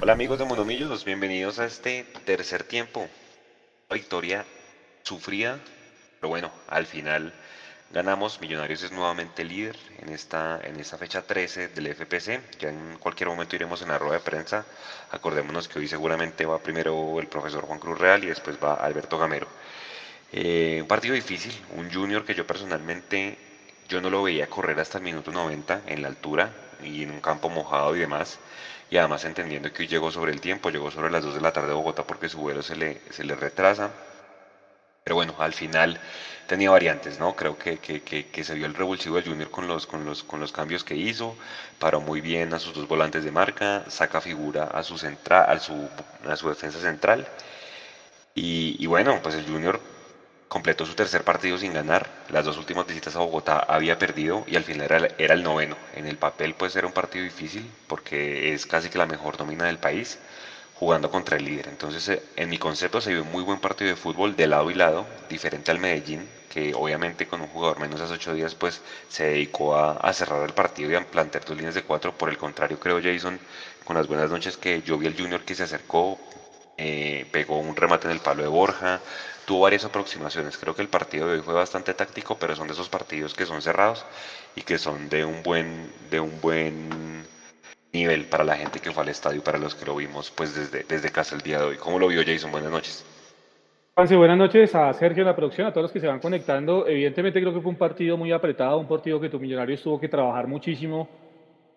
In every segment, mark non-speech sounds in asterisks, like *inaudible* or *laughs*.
Hola amigos de Monomillos, bienvenidos a este tercer tiempo. Victoria sufrida, pero bueno, al final ganamos. Millonarios es nuevamente líder en esta, en esta fecha 13 del FPC. Ya en cualquier momento iremos en la rueda de prensa. Acordémonos que hoy seguramente va primero el profesor Juan Cruz Real y después va Alberto Gamero. Eh, un partido difícil, un junior que yo personalmente yo no lo veía correr hasta el minuto 90 en la altura y en un campo mojado y demás. Y además entendiendo que hoy llegó sobre el tiempo, llegó sobre las 2 de la tarde de Bogotá porque su vuelo se le, se le retrasa. Pero bueno, al final tenía variantes, ¿no? Creo que, que, que, se vio el revulsivo del Junior con los, con, los, con los cambios que hizo, paró muy bien a sus dos volantes de marca, saca figura a su, central, a su, a su defensa central. Y, y bueno, pues el Junior completó su tercer partido sin ganar. Las dos últimas visitas a Bogotá había perdido y al final era, el noveno. En el papel pues era un partido difícil porque es casi que la mejor nómina del país jugando contra el líder. Entonces eh, en mi concepto se vio un muy buen partido de fútbol de lado y lado, diferente al Medellín, que obviamente con un jugador menos hace ocho días pues se dedicó a, cerrar el partido y a plantear dos líneas de cuatro. Por el contrario creo Jason, con las buenas noches que yo vi al Junior que se acercó, eh, pegó un remate en el palo de Borja, tuvo varias aproximaciones. Creo que el partido de hoy fue bastante táctico, pero son de esos partidos que son cerrados y que son de un buen, de un buen nivel para la gente que fue al estadio, para los que lo vimos pues desde, desde casa el día de hoy. ¿Cómo lo vio Jason? Buenas noches. buenas noches a Sergio, la producción, a todos los que se van conectando. Evidentemente creo que fue un partido muy apretado, un partido que tu Millonarios tuvo que trabajar muchísimo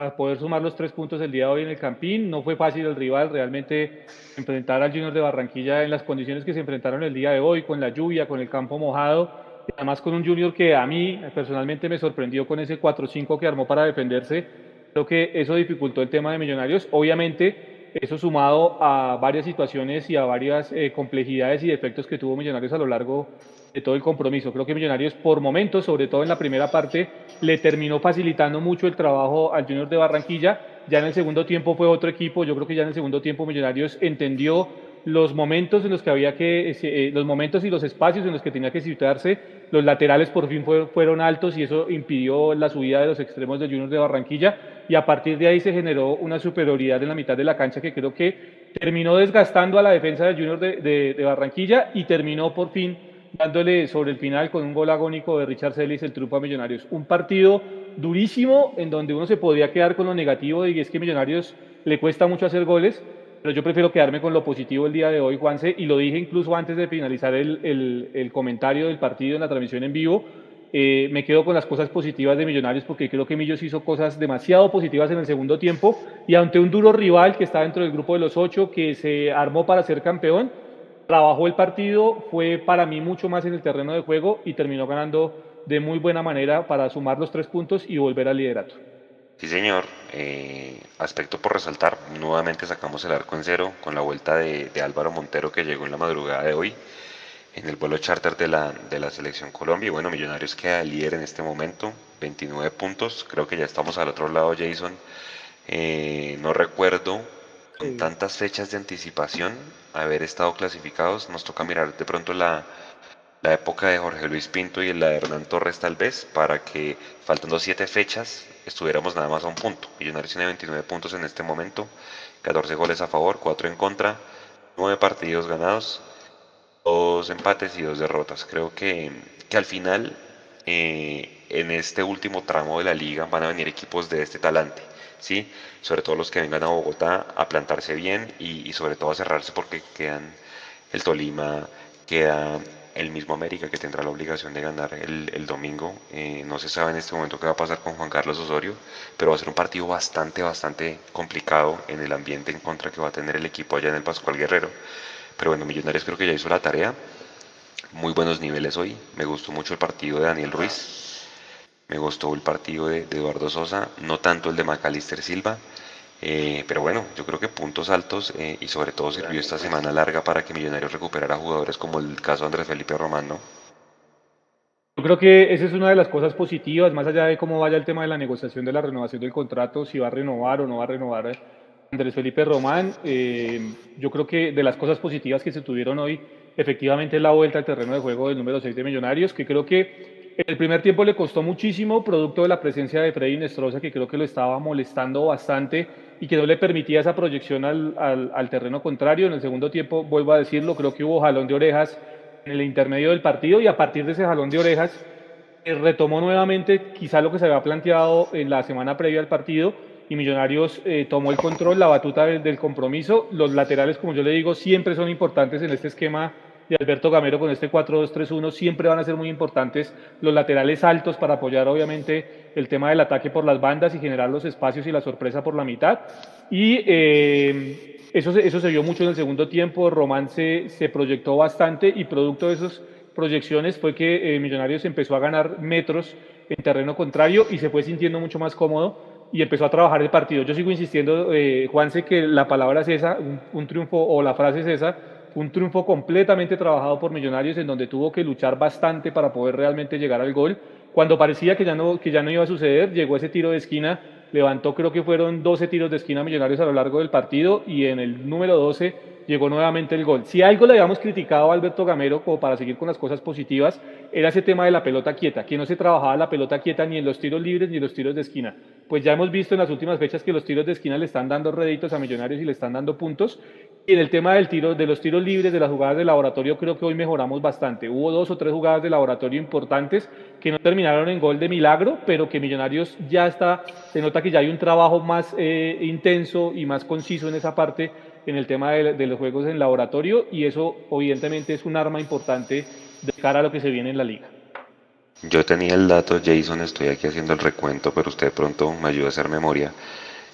para poder sumar los tres puntos el día de hoy en el Campín. No fue fácil el rival, realmente enfrentar al Junior de Barranquilla en las condiciones que se enfrentaron el día de hoy, con la lluvia, con el campo mojado, y además con un Junior que a mí personalmente me sorprendió con ese 4-5 que armó para defenderse. Creo que eso dificultó el tema de Millonarios. Obviamente, eso sumado a varias situaciones y a varias eh, complejidades y defectos que tuvo Millonarios a lo largo de todo el compromiso. Creo que Millonarios por momentos, sobre todo en la primera parte, le terminó facilitando mucho el trabajo al Junior de Barranquilla. Ya en el segundo tiempo fue otro equipo. Yo creo que ya en el segundo tiempo Millonarios entendió los momentos en los que había que, eh, los momentos y los espacios en los que tenía que situarse. Los laterales por fin fueron altos y eso impidió la subida de los extremos del Junior de Barranquilla. Y a partir de ahí se generó una superioridad en la mitad de la cancha que creo que terminó desgastando a la defensa del Junior de Barranquilla y terminó por fin dándole sobre el final con un gol agónico de Richard Celis el truco a Millonarios. Un partido durísimo en donde uno se podría quedar con lo negativo y es que Millonarios le cuesta mucho hacer goles, pero yo prefiero quedarme con lo positivo el día de hoy, Juanse, y lo dije incluso antes de finalizar el, el, comentario del partido en la transmisión en vivo. Eh, me quedo con las cosas positivas de Millonarios porque creo que Millos hizo cosas demasiado positivas en el segundo tiempo y ante un duro rival que está dentro del grupo de los ocho que se armó para ser campeón, trabajó el partido, fue para mí mucho más en el terreno de juego y terminó ganando de muy buena manera para sumar los tres puntos y volver al liderato. Sí, señor. Eh, aspecto por resaltar, nuevamente sacamos el arco en cero con la vuelta de, Álvaro Montero que llegó en la madrugada de hoy en el vuelo charter de la, de la selección Colombia. Y bueno, Millonarios queda líder en este momento, 29 puntos. Creo que ya estamos al otro lado, Jason. Eh, no recuerdo con tantas fechas de anticipación, haber estado clasificados, nos toca mirar de pronto la, la época de Jorge Luis Pinto y la de Hernán Torres tal vez, para que faltando siete fechas estuviéramos nada más a un punto. Millonarios tiene 29 puntos en este momento, 14 goles a favor, 4 en contra, 9 partidos ganados, 2 empates y 2 derrotas. Creo que, que al final, eh, en este último tramo de la liga, van a venir equipos de este talante. ¿Sí? sobre todo los que vengan a Bogotá a plantarse bien y, sobre todo a cerrarse porque quedan el Tolima, queda el mismo América que tendrá la obligación de ganar el, domingo. Eh, no se sabe en este momento qué va a pasar con Juan Carlos Osorio, pero va a ser un partido bastante, bastante complicado en el ambiente en contra que va a tener el equipo allá en el Pascual Guerrero. Pero bueno, Millonarios creo que ya hizo la tarea. Muy buenos niveles hoy. Me gustó mucho el partido de Daniel Ruiz. Me gustó el partido de, Eduardo Sosa, no tanto el de Macalister Silva. Eh, pero bueno, yo creo que puntos altos eh, y sobre todo sirvió esta semana larga para que Millonarios recuperara jugadores como el caso de Andrés Felipe Román, ¿no? Yo creo que esa es una de las cosas positivas, más allá de cómo vaya el tema de la negociación de la renovación del contrato, si va a renovar o no va a renovar Andrés Felipe Román. Eh, yo creo que de las cosas positivas que se tuvieron hoy, efectivamente es la vuelta al terreno de juego del número 6 de Millonarios, que creo que el primer tiempo le costó muchísimo, producto de la presencia de Freddy Nestroza, que creo que lo estaba molestando bastante y que no le permitía esa proyección al, al, terreno contrario. En el segundo tiempo, vuelvo a decirlo, creo que hubo jalón de orejas en el intermedio del partido y a partir de ese jalón de orejas eh, retomó nuevamente quizá lo que se había planteado en la semana previa al partido y Millonarios eh, tomó el control, la batuta del, del compromiso. Los laterales, como yo le digo, siempre son importantes en este esquema de Alberto Gamero con este 4-2-3-1 siempre van a ser muy importantes los laterales altos para apoyar obviamente el tema del ataque por las bandas y generar los espacios y la sorpresa por la mitad. Y eh, eso, eso se vio mucho en el segundo tiempo, Román se, se proyectó bastante y producto de esas proyecciones fue que eh, Millonarios empezó a ganar metros en terreno contrario y se fue sintiendo mucho más cómodo y empezó a trabajar el partido. Yo sigo insistiendo, eh, Juanse, que la palabra es esa, un triunfo o la frase es esa, un triunfo completamente trabajado por Millonarios en donde tuvo que luchar bastante para poder realmente llegar al gol. Cuando parecía que ya no, que ya no iba a suceder, llegó ese tiro de esquina, levantó creo que fueron 12 tiros de esquina Millonarios a lo largo del partido y en el número 12 llegó nuevamente el gol. Si algo le habíamos criticado a Alberto Gamero, como para seguir con las cosas positivas, era ese tema de la pelota quieta, que no se trabajaba la pelota quieta ni en los tiros libres ni en los tiros de esquina. Pues ya hemos visto en las últimas fechas que los tiros de esquina le están dando réditos a Millonarios y le están dando puntos. Y en el tema del tiro, de los tiros libres, de las jugadas de laboratorio, creo que hoy mejoramos bastante. Hubo dos o tres jugadas de laboratorio importantes que no terminaron en gol de milagro, pero que Millonarios ya está, se nota que ya hay un trabajo más eh, intenso y más conciso en esa parte en el tema de, los juegos en laboratorio y eso evidentemente es un arma importante de cara a lo que se viene en la liga. Yo tenía el dato, Jason, estoy aquí haciendo el recuento, pero usted pronto me ayuda a hacer memoria.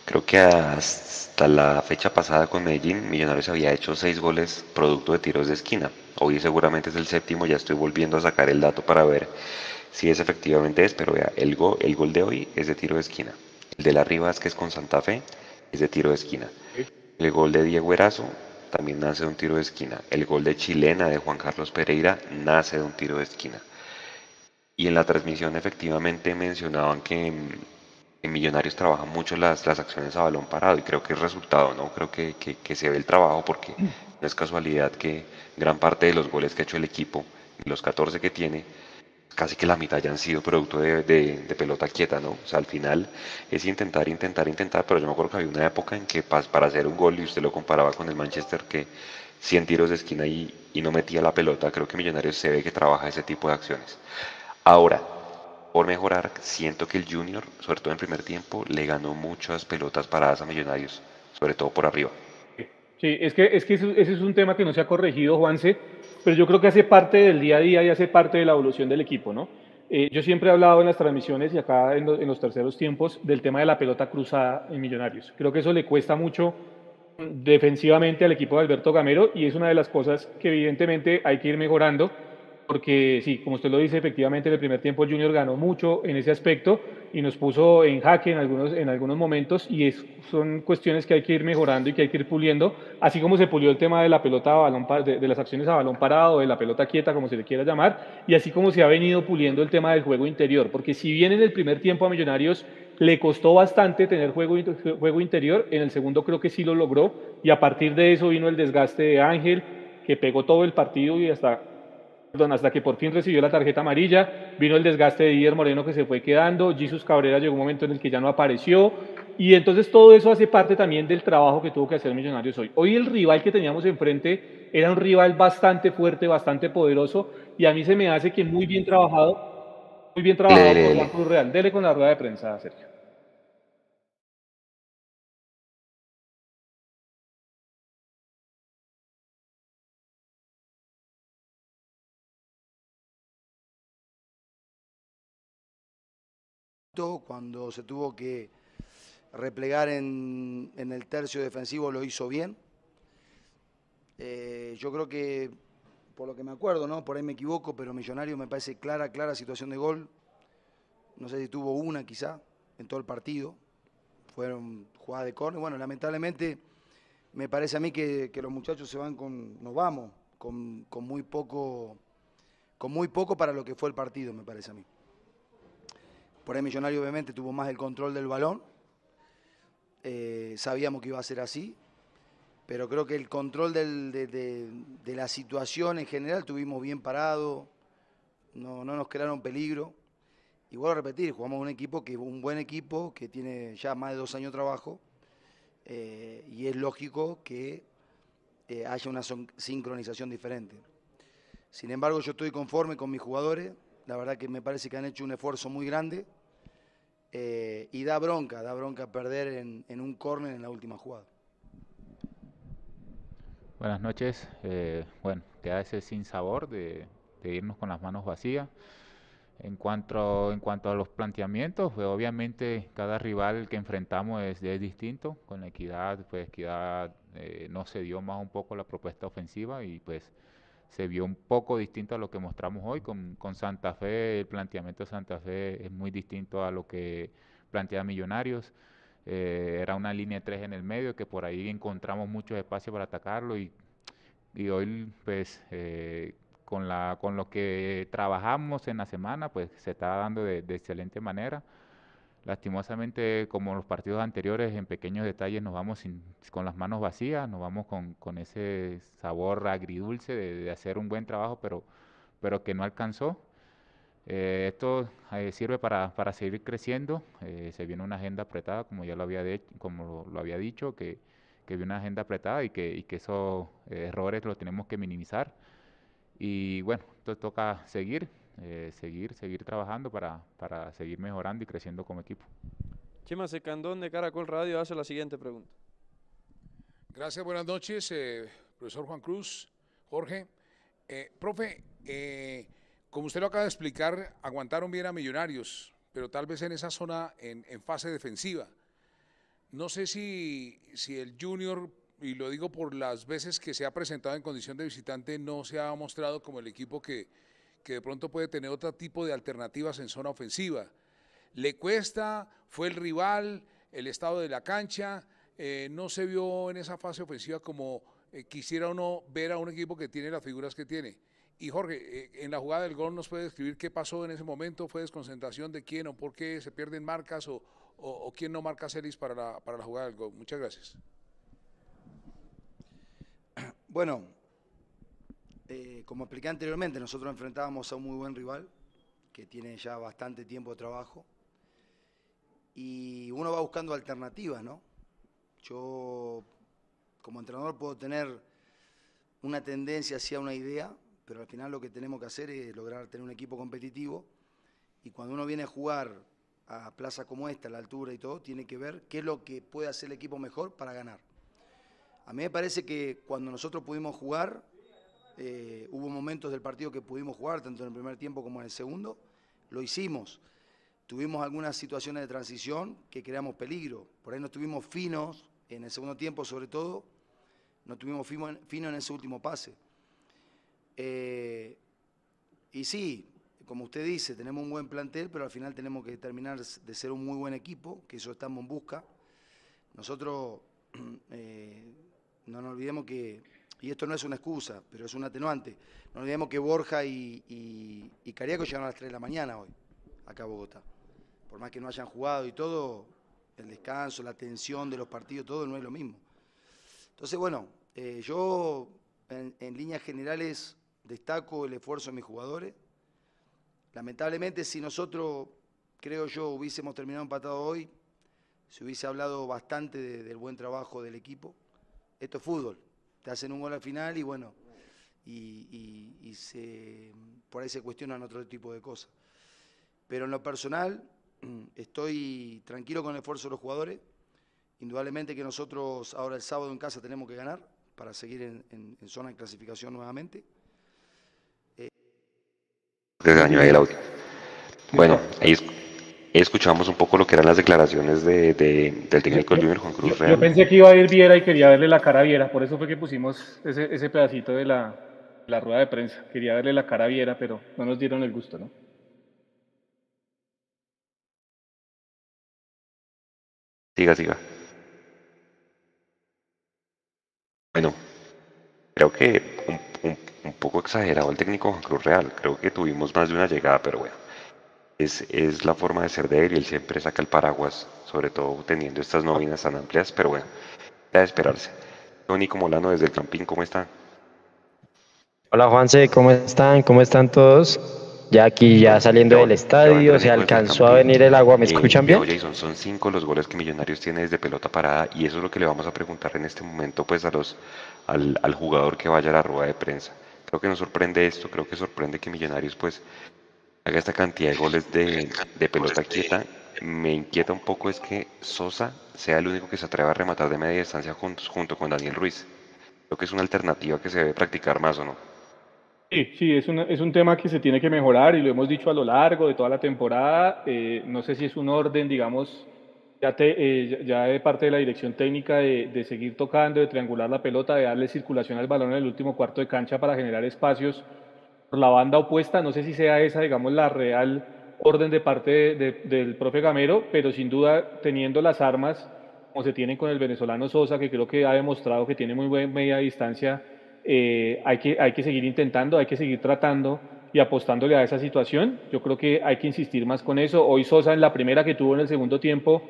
Creo que hasta la fecha pasada con Medellín, Millonarios había hecho seis goles producto de tiros de esquina. Hoy seguramente es el séptimo, ya estoy volviendo a sacar el dato para ver si es efectivamente es, pero vea, el, gol, de hoy es de tiro de esquina. El de la Rivas, que es con Santa Fe, es de tiro de esquina. El gol de Diego Erazo también nace de un tiro de esquina. El gol de Chilena de Juan Carlos Pereira nace de un tiro de esquina. Y en la transmisión efectivamente mencionaban que en Millonarios trabajan mucho las, las acciones a balón parado y creo que es resultado, ¿no? Creo que, que, se ve el trabajo porque no es casualidad que gran parte de los goles que ha hecho el equipo, los 14 que tiene, casi que la mitad ya han sido producto de, de, pelota quieta, ¿no? O sea, al final es intentar, intentar, intentar, pero yo me acuerdo que había una época en que para hacer un gol, y usted lo comparaba con el Manchester, que 100 tiros de esquina y, y no metía la pelota, creo que Millonarios se ve que trabaja ese tipo de acciones. Ahora, por mejorar, siento que el Junior, sobre todo en primer tiempo, le ganó muchas pelotas paradas a Millonarios, sobre todo por arriba. Sí, es que, es que ese es un tema que no se ha corregido, Juanse pero yo creo que hace parte del día a día y hace parte de la evolución del equipo, ¿no? Eh, yo siempre he hablado en las transmisiones y acá en, en, los terceros tiempos del tema de la pelota cruzada en Millonarios. Creo que eso le cuesta mucho defensivamente al equipo de Alberto Gamero y es una de las cosas que evidentemente hay que ir mejorando porque sí, como usted lo dice, efectivamente en el primer tiempo Junior ganó mucho en ese aspecto y nos puso en jaque en algunos, en algunos momentos y es, son cuestiones que hay que ir mejorando y que hay que ir puliendo, así como se pulió el tema de la pelota a balón, de, de las acciones a balón parado, de la pelota quieta, como se le quiera llamar, y así como se ha venido puliendo el tema del juego interior, porque si bien en el primer tiempo a Millonarios le costó bastante tener juego, juego interior, en el segundo creo que sí lo logró y a partir de eso vino el desgaste de Ángel, que pegó todo el partido y hasta hasta que por fin recibió la tarjeta amarilla, vino el desgaste de Didier Moreno que se fue quedando, Jesus Cabrera llegó un momento en el que ya no apareció, y entonces todo eso hace parte también del trabajo que tuvo que hacer Millonarios hoy. Hoy el rival que teníamos enfrente era un rival bastante fuerte, bastante poderoso, y a mí se me hace que muy bien trabajado, muy bien trabajado por la Cruz Real. Dele con la rueda de prensa, Sergio. Cuando se tuvo que replegar en, el tercio defensivo lo hizo bien. Eh, yo creo que, por lo que me acuerdo, ¿no? por ahí me equivoco, pero Millonario me parece clara, clara situación de gol. No sé si tuvo una quizá en todo el partido. Fueron jugadas de córner. Bueno, lamentablemente me parece a mí que, los muchachos se van con, nos vamos, con, muy poco, con muy poco para lo que fue el partido, me parece a mí. Por ahí Millonario obviamente tuvo más el control del balón. Eh, sabíamos que iba a ser así. Pero creo que el control de, la situación en general tuvimos bien parado. no, no nos crearon peligro. Y vuelvo a repetir, jugamos un equipo que un buen equipo que tiene ya más de dos años de trabajo eh, y es lógico que eh, haya una sincronización diferente. Sin embargo, yo estoy conforme con mis jugadores, la verdad que me parece que han hecho un esfuerzo muy grande eh, y da bronca, da bronca perder en, un córner en la última jugada. Buenas noches. bueno, queda ese sin sabor de, irnos con las manos vacías. En cuanto, a los planteamientos, pues obviamente cada rival que enfrentamos es, es distinto. Con equidad, pues equidad eh, no se dio más un poco la propuesta ofensiva y pues se vio un poco distinto a lo que mostramos hoy. Con, con Santa Fe, el planteamiento de Santa Fe es muy distinto a lo que plantea Millonarios. Eh, era una línea 3 en el medio que por ahí encontramos muchos espacios para atacarlo y, y hoy pues eh, con, la, con lo que trabajamos en la semana, pues se está dando de, excelente manera. Lastimosamente, como los partidos anteriores, en pequeños detalles nos vamos con las manos vacías, nos vamos con, con ese sabor agridulce de, hacer un buen trabajo, pero, pero que no alcanzó. Eh, esto eh, sirve para, para, seguir creciendo. Eh, se viene una agenda apretada, como ya lo había, de, como lo, había dicho, que, que viene una agenda apretada y que, y que esos errores los tenemos que minimizar. Y bueno, entonces toca seguir, eh, seguir, seguir trabajando para, para seguir mejorando y creciendo como equipo. Chema Secandón de Caracol Radio hace la siguiente pregunta. Gracias, buenas noches, eh, profesor Juan Cruz, Jorge. Eh, profe, como usted lo acaba de explicar, aguantaron bien a Millonarios, pero tal vez en esa zona, en, en fase defensiva. No sé si, si el Junior y lo digo por las veces que se ha presentado en condición de visitante, no se ha mostrado como el equipo que, que de pronto puede tener otro tipo de alternativas en zona ofensiva. Le cuesta, fue el rival, el estado de la cancha, eh, no se vio en esa fase ofensiva como eh, quisiera uno ver a un equipo que tiene las figuras que tiene. Y Jorge, eh, en la jugada del gol nos puede describir qué pasó en ese momento, fue desconcentración de quién o por qué se pierden marcas o, o, quién no marca Celis para la, para la jugada del gol. Muchas gracias. Bueno, eh, como expliqué anteriormente, nosotros enfrentábamos a un muy buen rival que tiene ya bastante tiempo de trabajo y uno va buscando alternativas, ¿no? Yo como entrenador puedo tener una tendencia hacia una idea, pero al final lo que tenemos que hacer es lograr tener un equipo competitivo y cuando uno viene a jugar a plaza como esta, a la altura y todo, tiene que ver qué es lo que puede hacer el equipo mejor para ganar. A mí me parece que cuando nosotros pudimos jugar, eh, hubo momentos del partido que pudimos jugar, tanto en el primer tiempo como en el segundo, lo hicimos. Tuvimos algunas situaciones de transición que creamos peligro. Por ahí no estuvimos finos en el segundo tiempo, sobre todo, no tuvimos finos en ese último pase. Eh, y sí, como usted dice, tenemos un buen plantel, pero al final tenemos que terminar de ser un muy buen equipo, que eso estamos en busca. Nosotros *clears throat* eh, no nos olvidemos que, y esto no es una excusa, pero es un atenuante, no olvidemos que Borja y, y, Cariaco llegaron a las 3 de la mañana hoy, acá a Bogotá. Por más que no hayan jugado y todo, el descanso, la tensión de los partidos, todo no es lo mismo. Entonces, bueno, eh, yo en, en líneas generales destaco el esfuerzo de mis jugadores. Lamentablemente, si nosotros, creo yo, hubiésemos terminado empatado hoy, se hubiese hablado bastante del buen trabajo del equipo esto es fútbol. Te hacen un gol al final y bueno, y, se, por ahí se cuestionan otro tipo de cosas. Pero en lo personal, estoy tranquilo con el esfuerzo de los jugadores. Indudablemente que nosotros ahora el sábado en casa tenemos que ganar para seguir en, zona de clasificación nuevamente. Bueno, ahí escuchamos un poco lo que eran las declaraciones de, del técnico Junior, Juan Cruz Real. Yo pensé que iba a ir Viera y quería verle la cara a Viera, por eso fue que pusimos ese, ese pedacito de la, la rueda de prensa. Quería verle la cara a Viera, pero no nos dieron el gusto, ¿no? Siga, siga. Bueno, creo que un, un, un poco exagerado el técnico Juan Cruz Real. Creo que tuvimos más de una llegada, pero bueno es, es, la forma de ser de él y él siempre saca el paraguas, sobre todo teniendo estas nóminas tan amplias, pero bueno, ya de esperarse. Tony Molano desde el Campín, ¿cómo están? Hola Juanse, ¿cómo están? ¿Cómo están todos? ya aquí ya saliendo del estadio, se alcanzó a venir el agua, ¿me Eh, escuchan bien? Jason, son cinco los goles que Millonarios tiene desde pelota parada y eso es lo que le vamos a preguntar en este momento pues a los al, al jugador que vaya a la rueda de prensa. Creo que nos sorprende esto, creo que sorprende que Millonarios pues haga esta cantidad de goles de, de pelota quieta. Me inquieta un poco es que Sosa sea el único que se atreva a rematar de media distancia juntos, junto con Daniel Ruiz. Creo que es una alternativa que se debe practicar más o no. Sí, sí, es un, es un tema que se tiene que mejorar y lo hemos dicho a lo largo de toda la temporada. Eh, no sé si es un orden, digamos, ya, te- eh, ya- de parte de la dirección técnica de, de seguir tocando, de triangular la pelota, de darle circulación al balón en el último cuarto de cancha para generar espacios la banda opuesta. No sé si sea esa, digamos, la real orden de parte de- de- del profe Gamero, pero sin duda teniendo las armas como se tienen con el venezolano Sosa, que creo que ha demostrado que tiene muy buena media distancia, eh, hay, que, hay que seguir intentando, hay que seguir tratando y apostándole a esa situación. Yo creo que hay que insistir más con eso. Hoy Sosa en la primera que tuvo en el segundo tiempo,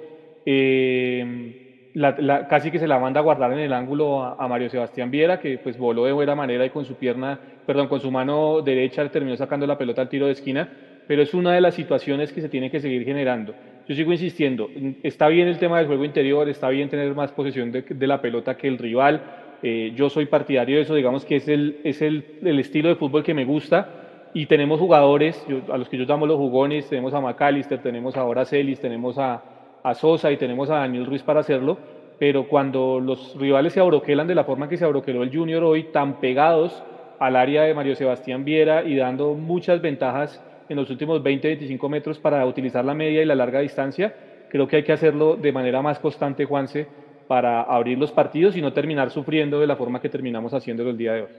eh, la- casi que se la manda a guardar en el ángulo a, a Mario Sebastián Viera, que pues voló de buena manera y con su pierna, perdón, con su mano derecha terminó sacando la pelota al tiro de esquina, pero es una de las situaciones que se tiene que seguir generando. Yo sigo insistiendo, está bien el tema del juego interior, está bien tener más posesión de, la pelota que el rival, eh, yo soy partidario de eso, digamos que es el, es el, el estilo de fútbol que me gusta y tenemos jugadores, a los que yo llamo los jugones, tenemos a McAllister, tenemos ahora a Celis, tenemos a, a Sosa y tenemos a Daniel Ruiz para hacerlo, pero cuando los rivales se abroquelan de la forma que se abroqueló el Junior hoy, tan pegados al área de Mario Sebastián Viera y dando muchas ventajas en los últimos 20-25 metros para utilizar la media y la larga distancia, creo que hay que hacerlo de manera más constante, Juanse, para abrir los partidos y no terminar sufriendo de la forma que terminamos haciéndolo el día de hoy.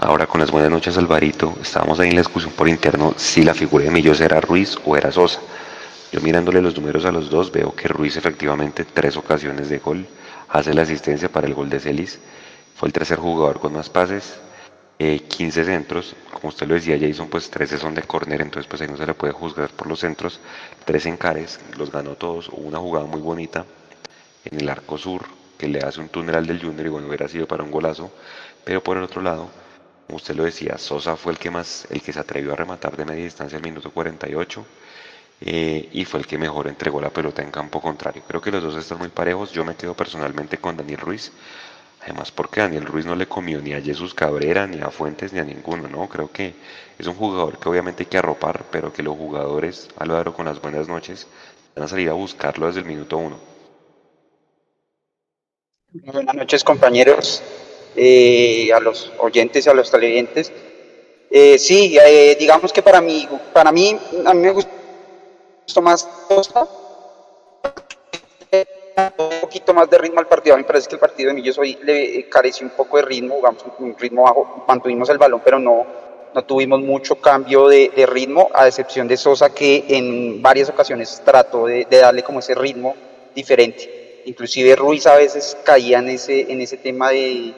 Ahora con las buenas noches Alvarito, estábamos ahí en la discusión por interno si la figura de Millos era Ruiz o era Sosa. Yo mirándole los números a los dos veo que Ruiz efectivamente tres ocasiones de gol, hace la asistencia para el gol de Celis, fue el tercer jugador con más pases, eh, 15 centros, como usted lo decía Jason, pues 13 son de córner, entonces pues ahí no se le puede juzgar por los centros, tres encares, los ganó todos, hubo una jugada muy bonita en el arco sur que le hace un túnel al del Junior y bueno, hubiera sido para un golazo, pero por el otro lado, como usted lo decía, Sosa fue el que más, el que se atrevió a rematar de media distancia al minuto 48 eh, y fue el que mejor entregó la pelota en campo contrario. Creo que los dos están muy parejos, yo me quedo personalmente con Daniel Ruiz, además porque Daniel Ruiz no le comió ni a Jesús Cabrera, ni a Fuentes, ni a ninguno, ¿no? Creo que es un jugador que obviamente hay que arropar, pero que los jugadores, Álvaro, con las buenas noches, van a salir a buscarlo desde el minuto uno. Buenas noches, compañeros, eh, a los oyentes a los televidentes. Eh, sí, digamos que para mí, para mí, a mí me gustó más un poquito más de ritmo al partido. A mí me parece que el partido de Millos hoy le careció un poco de ritmo, jugamos un ritmo bajo, mantuvimos el balón, pero no, no tuvimos mucho cambio de, de ritmo, a excepción de Sosa, que en varias ocasiones trató de, de darle como ese ritmo diferente. Inclusive Ruiz a veces caía en ese, en ese tema de,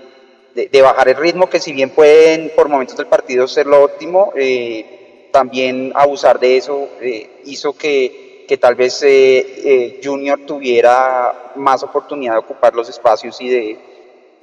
de bajar el ritmo, que si bien pueden por momentos del partido ser lo óptimo, eh, también abusar de eso eh, hizo que, que tal vez eh, eh, Junior tuviera más oportunidad de ocupar los espacios y de,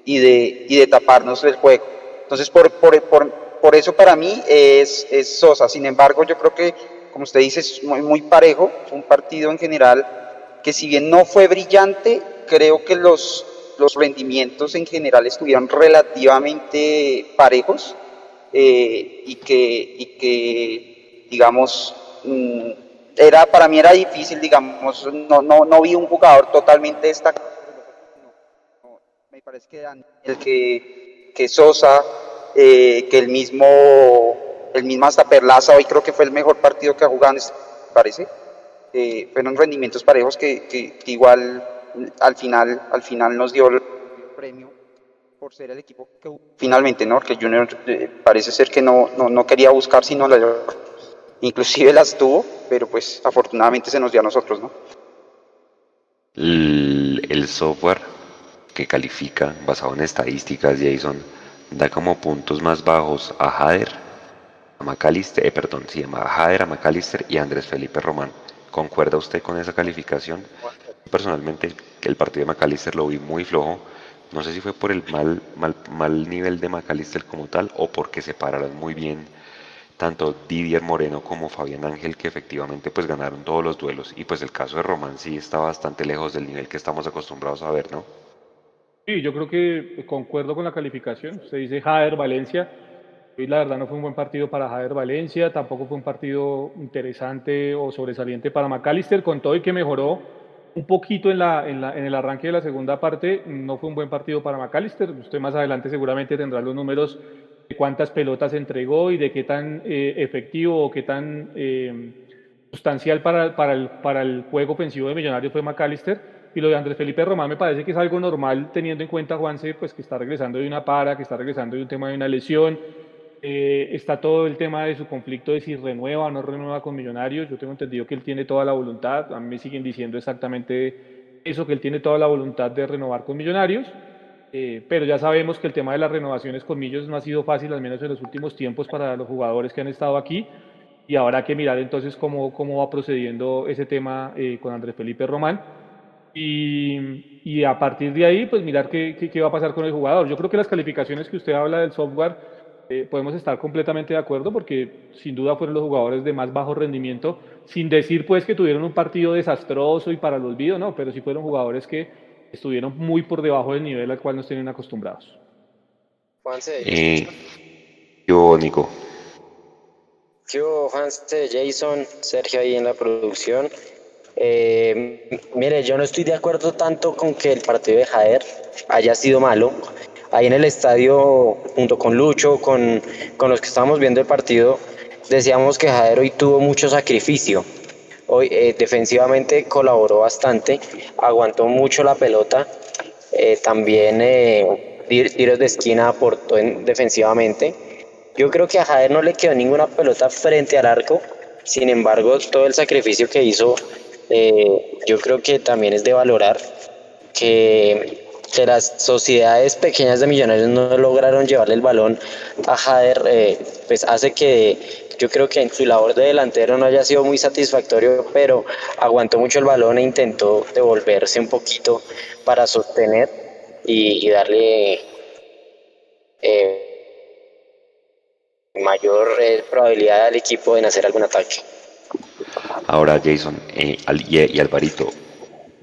y de, y de taparnos el juego. Entonces, por, por, por, por eso para mí es, es Sosa. Sin embargo, yo creo que, como usted dice, es muy, muy parejo. Fue un partido en general que si bien no fue brillante, creo que los, los rendimientos en general estuvieron relativamente parejos eh, y, que, y que, digamos, mm, era, para mí era difícil, digamos, no, no, no vi un jugador totalmente destacado. Me parece que el que, que Sosa, eh, que el mismo, el mismo hasta Perlaza, hoy creo que fue el mejor partido que ha jugado, me parece. Eh, fueron rendimientos parejos que, que, que, igual al final, al final nos dio el premio por ser el equipo que finalmente, ¿no? Que Junior eh, parece ser que no, no, no, quería buscar sino la inclusive las tuvo, pero pues afortunadamente se nos dio a nosotros, ¿no? El, el software que califica basado en estadísticas Jason da como puntos más bajos a Jader, a McAllister, eh, perdón, sí, a Jader, a McAllister y a Andrés Felipe Román. ¿Concuerda usted con esa calificación? Personalmente, el partido de McAllister lo vi muy flojo. No sé si fue por el mal, mal, mal nivel de McAllister como tal o porque se pararon muy bien tanto Didier Moreno como Fabián Ángel que efectivamente pues ganaron todos los duelos y pues el caso de Román sí está bastante lejos del nivel que estamos acostumbrados a ver, ¿no? Sí, yo creo que concuerdo con la calificación. Usted dice Jader Valencia. Hoy la verdad no fue un buen partido para Jader Valencia, tampoco fue un partido interesante o sobresaliente para McAllister, con todo y que mejoró un poquito en, la, el arranque de la segunda parte, no fue un buen partido para McAllister. Usted más adelante seguramente tendrá los números de cuántas pelotas entregó y de qué tan eh, efectivo o qué tan eh, sustancial para, para, el, para el juego ofensivo de Millonarios fue McAllister. Y lo de Andrés Felipe Román me parece que es algo normal teniendo en cuenta, Juanse, pues que está regresando de una para, que está regresando de un tema de una lesión. Eh, está todo el tema de su conflicto de si renueva o no renueva con Millonarios. Yo tengo entendido que él tiene toda la voluntad. A mí me siguen diciendo exactamente eso, que él tiene toda la voluntad de renovar con Millonarios. Eh, pero ya sabemos que el tema de las renovaciones con Millos no ha sido fácil, al menos en los últimos tiempos, para los jugadores que han estado aquí. Y habrá que mirar entonces cómo, cómo va procediendo ese tema eh, con Andrés Felipe Román. Y, a partir de ahí, pues mirar qué, qué, va a pasar con el jugador. Yo creo que las calificaciones que usted habla del software, eh, podemos estar completamente de acuerdo porque sin duda fueron los jugadores de más bajo rendimiento, sin decir pues que tuvieron un partido desastroso y para el olvido, no, pero sí fueron jugadores que estuvieron muy por debajo del nivel al cual nos tienen acostumbrados. Juanse. Eh, yo, Nico. Yo, Juanse, Jason, Sergio ahí en la producción. Eh, mire, yo no estoy de acuerdo tanto con que el partido de Jaer haya sido malo. Ahí en el estadio, junto con Lucho, con, con los que estábamos viendo el partido, decíamos que Jaer hoy tuvo mucho sacrificio. Hoy eh, defensivamente colaboró bastante, aguantó mucho la pelota, eh, también eh, tiros de esquina aportó en, defensivamente. Yo creo que a Jader no le quedó ninguna pelota frente al arco, sin embargo todo el sacrificio que hizo eh, yo creo que también es de valorar que, que, las sociedades pequeñas de millonarios no lograron llevarle el balón a Jader, eh, pues hace que yo creo que en su labor de delantero no haya sido muy satisfactorio, pero aguantó mucho el balón e intentó devolverse un poquito para sostener y, y darle eh, mayor eh, probabilidad al equipo en hacer algún ataque. Ahora Jason eh, y, Alvarito,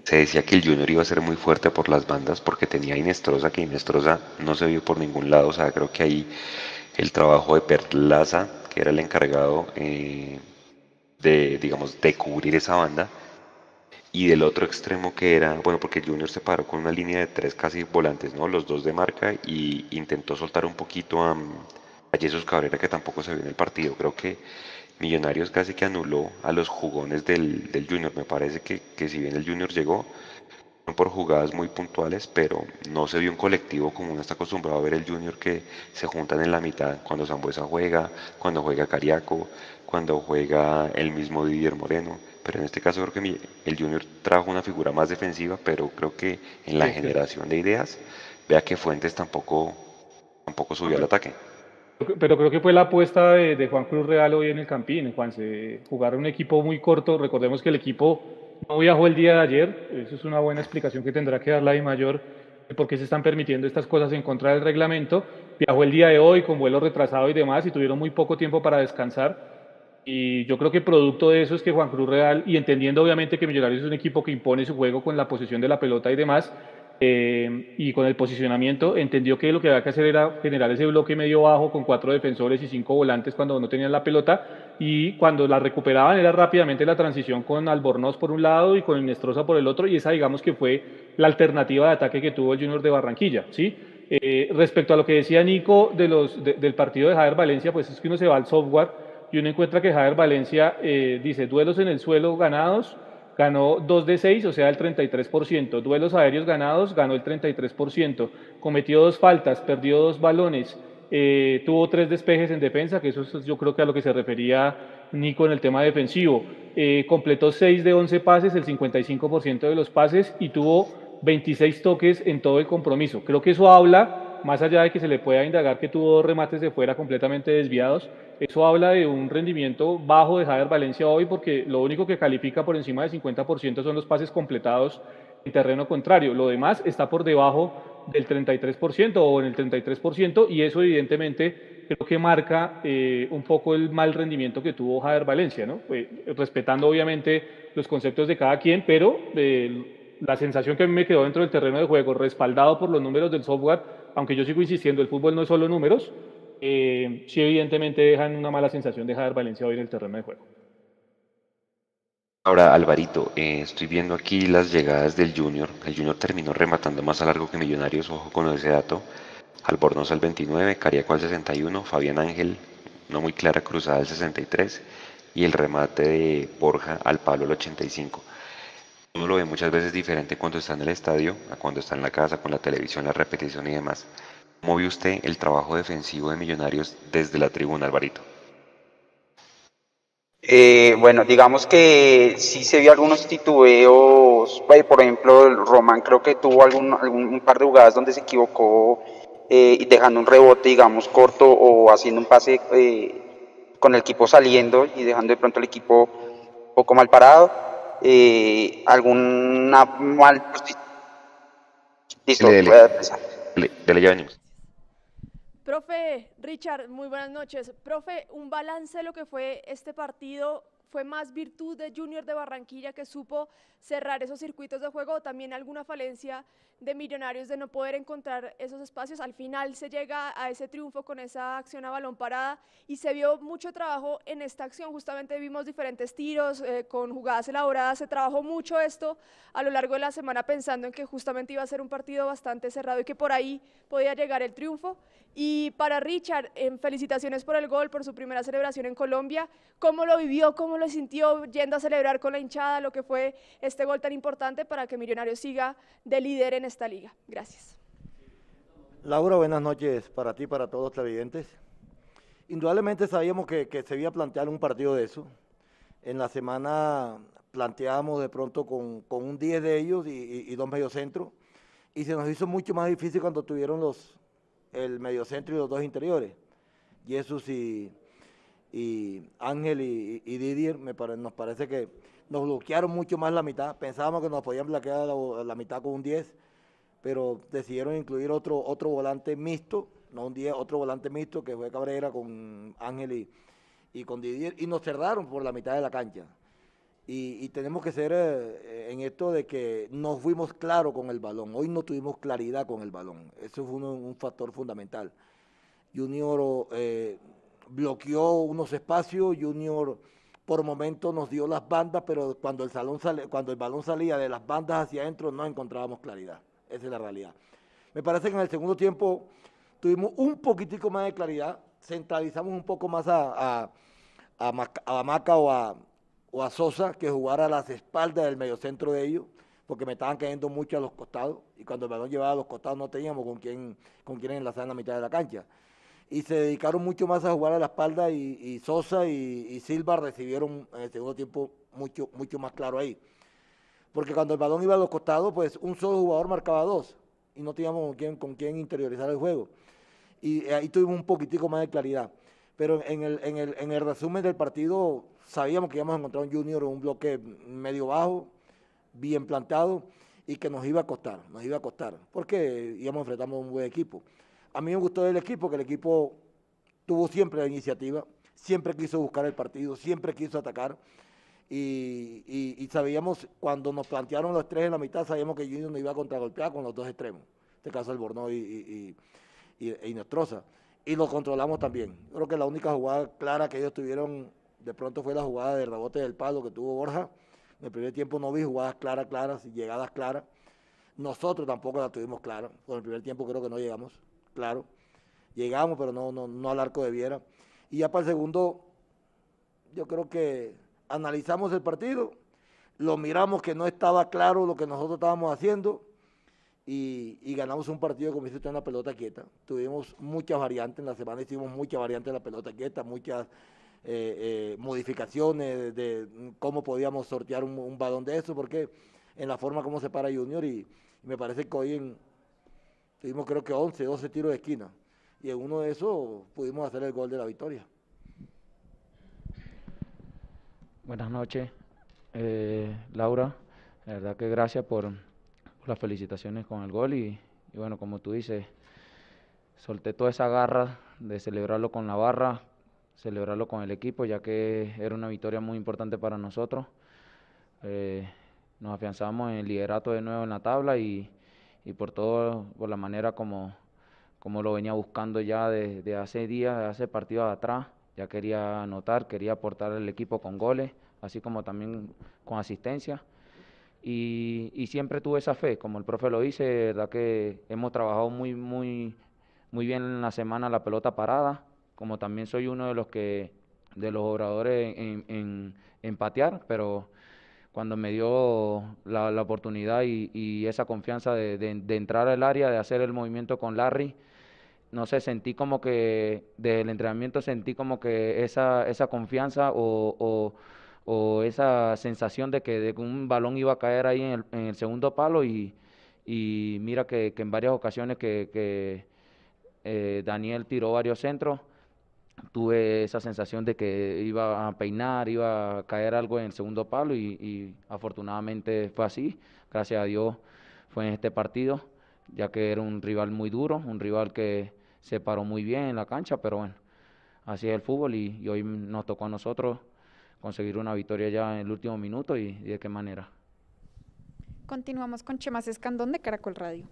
se decía que el Junior iba a ser muy fuerte por las bandas porque tenía Inestrosa, que Inestrosa no se vio por ningún lado, o sea, creo que ahí el trabajo de Perlaza, que era el encargado eh, de, digamos, de cubrir esa banda, y del otro extremo que era, bueno, porque Junior se paró con una línea de tres casi volantes, ¿no? Los dos de marca y intentó soltar un poquito a, a Jesús Cabrera que tampoco se vio en el partido. Creo que Millonarios casi que anuló a los jugones del, del Junior. Me parece que, que, si bien el Junior llegó por jugadas muy puntuales, pero no se vio un colectivo como uno está acostumbrado a ver el Junior que se juntan en la mitad cuando Zambuesa juega, cuando juega Cariaco, cuando juega el mismo Didier Moreno. Pero en este caso creo que el Junior trajo una figura más defensiva, pero creo que en la sí, generación sí. de ideas, vea que Fuentes tampoco, tampoco subió al ataque. Pero creo que fue la apuesta de, Juan Cruz Real hoy en el Campín, Juan. Se jugar un equipo muy corto. Recordemos que el equipo no viajó el día de ayer. Eso es una buena explicación que tendrá que dar la mayor de por qué se están permitiendo estas cosas en contra del reglamento. Viajó el día de hoy con vuelo retrasado y demás y tuvieron muy poco tiempo para descansar. Y yo creo que producto de eso es que Juan Cruz Real, y entendiendo obviamente que Millonarios es un equipo que impone su juego con la posesión de la pelota y demás, eh, y con el posicionamiento entendió que lo que había que hacer era generar ese bloque medio bajo con cuatro defensores y cinco volantes cuando no tenían la pelota y cuando la recuperaban era rápidamente la transición con Albornoz por un lado y con Inestrosa por el otro y esa digamos que fue la alternativa de ataque que tuvo el Junior de Barranquilla, ¿sí? Eh, respecto a lo que decía Nico de los, de, del partido de Javier Valencia, pues es que uno se va al software y uno encuentra que Javier Valencia eh, dice duelos en el suelo ganados, ganó 2 de 6, o sea, el 33%. Duelos aéreos ganados, ganó el 33%. Cometió dos faltas, perdió dos balones, eh, tuvo tres despejes en defensa, que eso es yo creo que a lo que se refería Nico en el tema defensivo. Eh, completó 6 de 11 pases, el 55% de los pases, y tuvo 26 toques en todo el compromiso. Creo que eso habla, más allá de que se le pueda indagar que tuvo dos remates de fuera completamente desviados, eso habla de un rendimiento bajo de Javier Valencia hoy porque lo único que califica por encima del 50% son los pases completados en terreno contrario. Lo demás está por debajo del 33% o en el 33% y eso evidentemente creo que marca eh, un poco el mal rendimiento que tuvo Javier Valencia, ¿no? Pues, respetando obviamente los conceptos de cada quien, pero eh, la sensación que a mí me quedó dentro del terreno de juego, respaldado por los números del software, aunque yo sigo insistiendo, el fútbol no es solo números, eh, sí evidentemente dejan una mala sensación de Javier Valencia hoy en el terreno de juego. Ahora, Alvarito, eh, estoy viendo aquí las llegadas del Junior. El Junior terminó rematando más a largo que Millonarios, ojo con ese dato. Albornoz al 29, Cariaco al 61, Fabián Ángel, no muy clara, cruzada al 63 y el remate de Borja al palo al 85. Uno lo ve muchas veces diferente cuando está en el estadio a cuando está en la casa con la televisión, la repetición y demás. ¿Cómo vio usted el trabajo defensivo de Millonarios desde la tribuna, Alvarito? Eh, bueno, digamos que sí se vio algunos titubeos, por ejemplo, Román creo que tuvo algún, algún un par de jugadas donde se equivocó eh, dejando un rebote, digamos, corto o haciendo un pase eh, con el equipo saliendo y dejando de pronto el equipo un poco mal parado. Eh, alguna mal... Listo, dele. Dele, ya venimos. Profe Richard, muy buenas noches. Profe, un balance de lo que fue este partido fue más virtud de Junior de Barranquilla que supo cerrar esos circuitos de juego, o también alguna falencia de Millonarios de no poder encontrar esos espacios. Al final se llega a ese triunfo con esa acción a balón parada y se vio mucho trabajo en esta acción. Justamente vimos diferentes tiros eh, con jugadas elaboradas. Se trabajó mucho esto a lo largo de la semana pensando en que justamente iba a ser un partido bastante cerrado y que por ahí podía llegar el triunfo. Y para Richard, en felicitaciones por el gol, por su primera celebración en Colombia. ¿Cómo lo vivió? ¿Cómo lo sintió yendo a celebrar con la hinchada lo que fue este gol tan importante para que Millonarios siga de líder en esta liga? Gracias. Laura, buenas noches para ti, para todos los televidentes. Indudablemente sabíamos que, que se iba a plantear un partido de eso. En la semana planteábamos de pronto con, con un 10 de ellos y, y, y dos mediocentros. Y se nos hizo mucho más difícil cuando tuvieron los, el mediocentro y los dos interiores, Jesús y, y Ángel y, y Didier, nos parece que nos bloquearon mucho más la mitad, pensábamos que nos podían bloquear la, mitad con un 10, pero decidieron incluir otro, otro volante mixto, no un 10, otro volante mixto que fue Cabrera con Ángel y, y con Didier, y nos cerraron por la mitad de la cancha. Y, tenemos que ser eh, en esto de que no fuimos claros con el balón. Hoy no tuvimos claridad con el balón. Eso fue un, un factor fundamental. Junior eh, bloqueó unos espacios, Junior por momentos nos dio las bandas, pero cuando el, salón sale, cuando el balón salía de las bandas hacia adentro no encontrábamos claridad. Esa es la realidad. Me parece que en el segundo tiempo tuvimos un poquitico más de claridad, centralizamos un poco más a, a, a Maca o a o a Sosa que jugara a las espaldas del mediocentro de ellos, porque me estaban cayendo mucho a los costados, y cuando el balón llevaba a los costados no teníamos con quién, con quién enlazar en la mitad de la cancha. Y se dedicaron mucho más a jugar a la espalda y, Sosa y, Silva recibieron en el segundo tiempo mucho, mucho más claro ahí. Porque cuando el balón iba a los costados, pues un solo jugador marcaba dos y no teníamos con quién, interiorizar el juego. Y ahí tuvimos un poquitico más de claridad. Pero en el, en el, en el resumen del partido, sabíamos que íbamos a encontrar un Junior un bloque medio bajo, bien plantado y que nos iba a costar, nos iba a costar, porque íbamos a enfrentar a un buen equipo. A mí me gustó del equipo, que el equipo tuvo siempre la iniciativa, siempre quiso buscar el partido, siempre quiso atacar. Y, y, y, sabíamos, cuando nos plantearon los tres en la mitad, sabíamos que Junior nos iba a contragolpear con los dos extremos, en este caso el Borno y, y, y Nostroza. Y lo controlamos también. Creo que la única jugada clara que ellos tuvieron de pronto fue la jugada de rebote del palo que tuvo Borja. En el primer tiempo no vi jugadas claras, claras, llegadas claras. Nosotros tampoco las tuvimos claras. Con el primer tiempo creo que no llegamos, claro. Llegamos, pero no, no, no al arco de Viera. Y ya para el segundo, yo creo que analizamos el partido, lo miramos que no estaba claro lo que nosotros estábamos haciendo y, ganamos un partido como dice usted en la pelota quieta. Tuvimos muchas variantes, en la semana hicimos muchas variantes en la pelota quieta, muchas eh, eh, modificaciones de, cómo podíamos sortear un, un, balón de eso, porque en la forma como se para Junior y, y me parece que hoy en, tuvimos creo que 11, 12 tiros de esquina y en uno de esos pudimos hacer el gol de la victoria. Buenas noches, eh, Laura. La verdad que gracias por, las felicitaciones con el gol y, bueno, como tú dices, solté toda esa garra de celebrarlo con la barra, celebrarlo con el equipo, ya que era una victoria muy importante para nosotros. Eh, nos afianzamos en el liderato de nuevo en la tabla y, por todo, por la manera como, como lo venía buscando ya desde hace días, de hace partidos atrás. Ya quería anotar, quería aportar al equipo con goles, así como también con asistencia. Y, siempre tuve esa fe, como el profe lo dice, verdad que hemos trabajado muy, muy, muy bien en la semana la pelota parada, como también soy uno de los que de los obradores en, en, patear, pero cuando me dio la, oportunidad y, esa confianza de, entrar al área, de hacer el movimiento con Larry, no sé, sentí como que del entrenamiento sentí como que esa, esa confianza o, esa sensación de que, un balón iba a caer ahí en el, segundo palo y, mira que, en varias ocasiones que, eh, Daniel tiró varios centros, tuve esa sensación de que iba a peinar, iba a caer algo en el segundo palo y, afortunadamente fue así. Gracias a Dios fue en este partido, ya que era un rival muy duro, un rival que se paró muy bien en la cancha, pero bueno, así es el fútbol y, hoy nos tocó a nosotros conseguir una victoria ya en el último minuto y, y de qué manera. Continuamos con Chemas Escandón de Caracol Radio.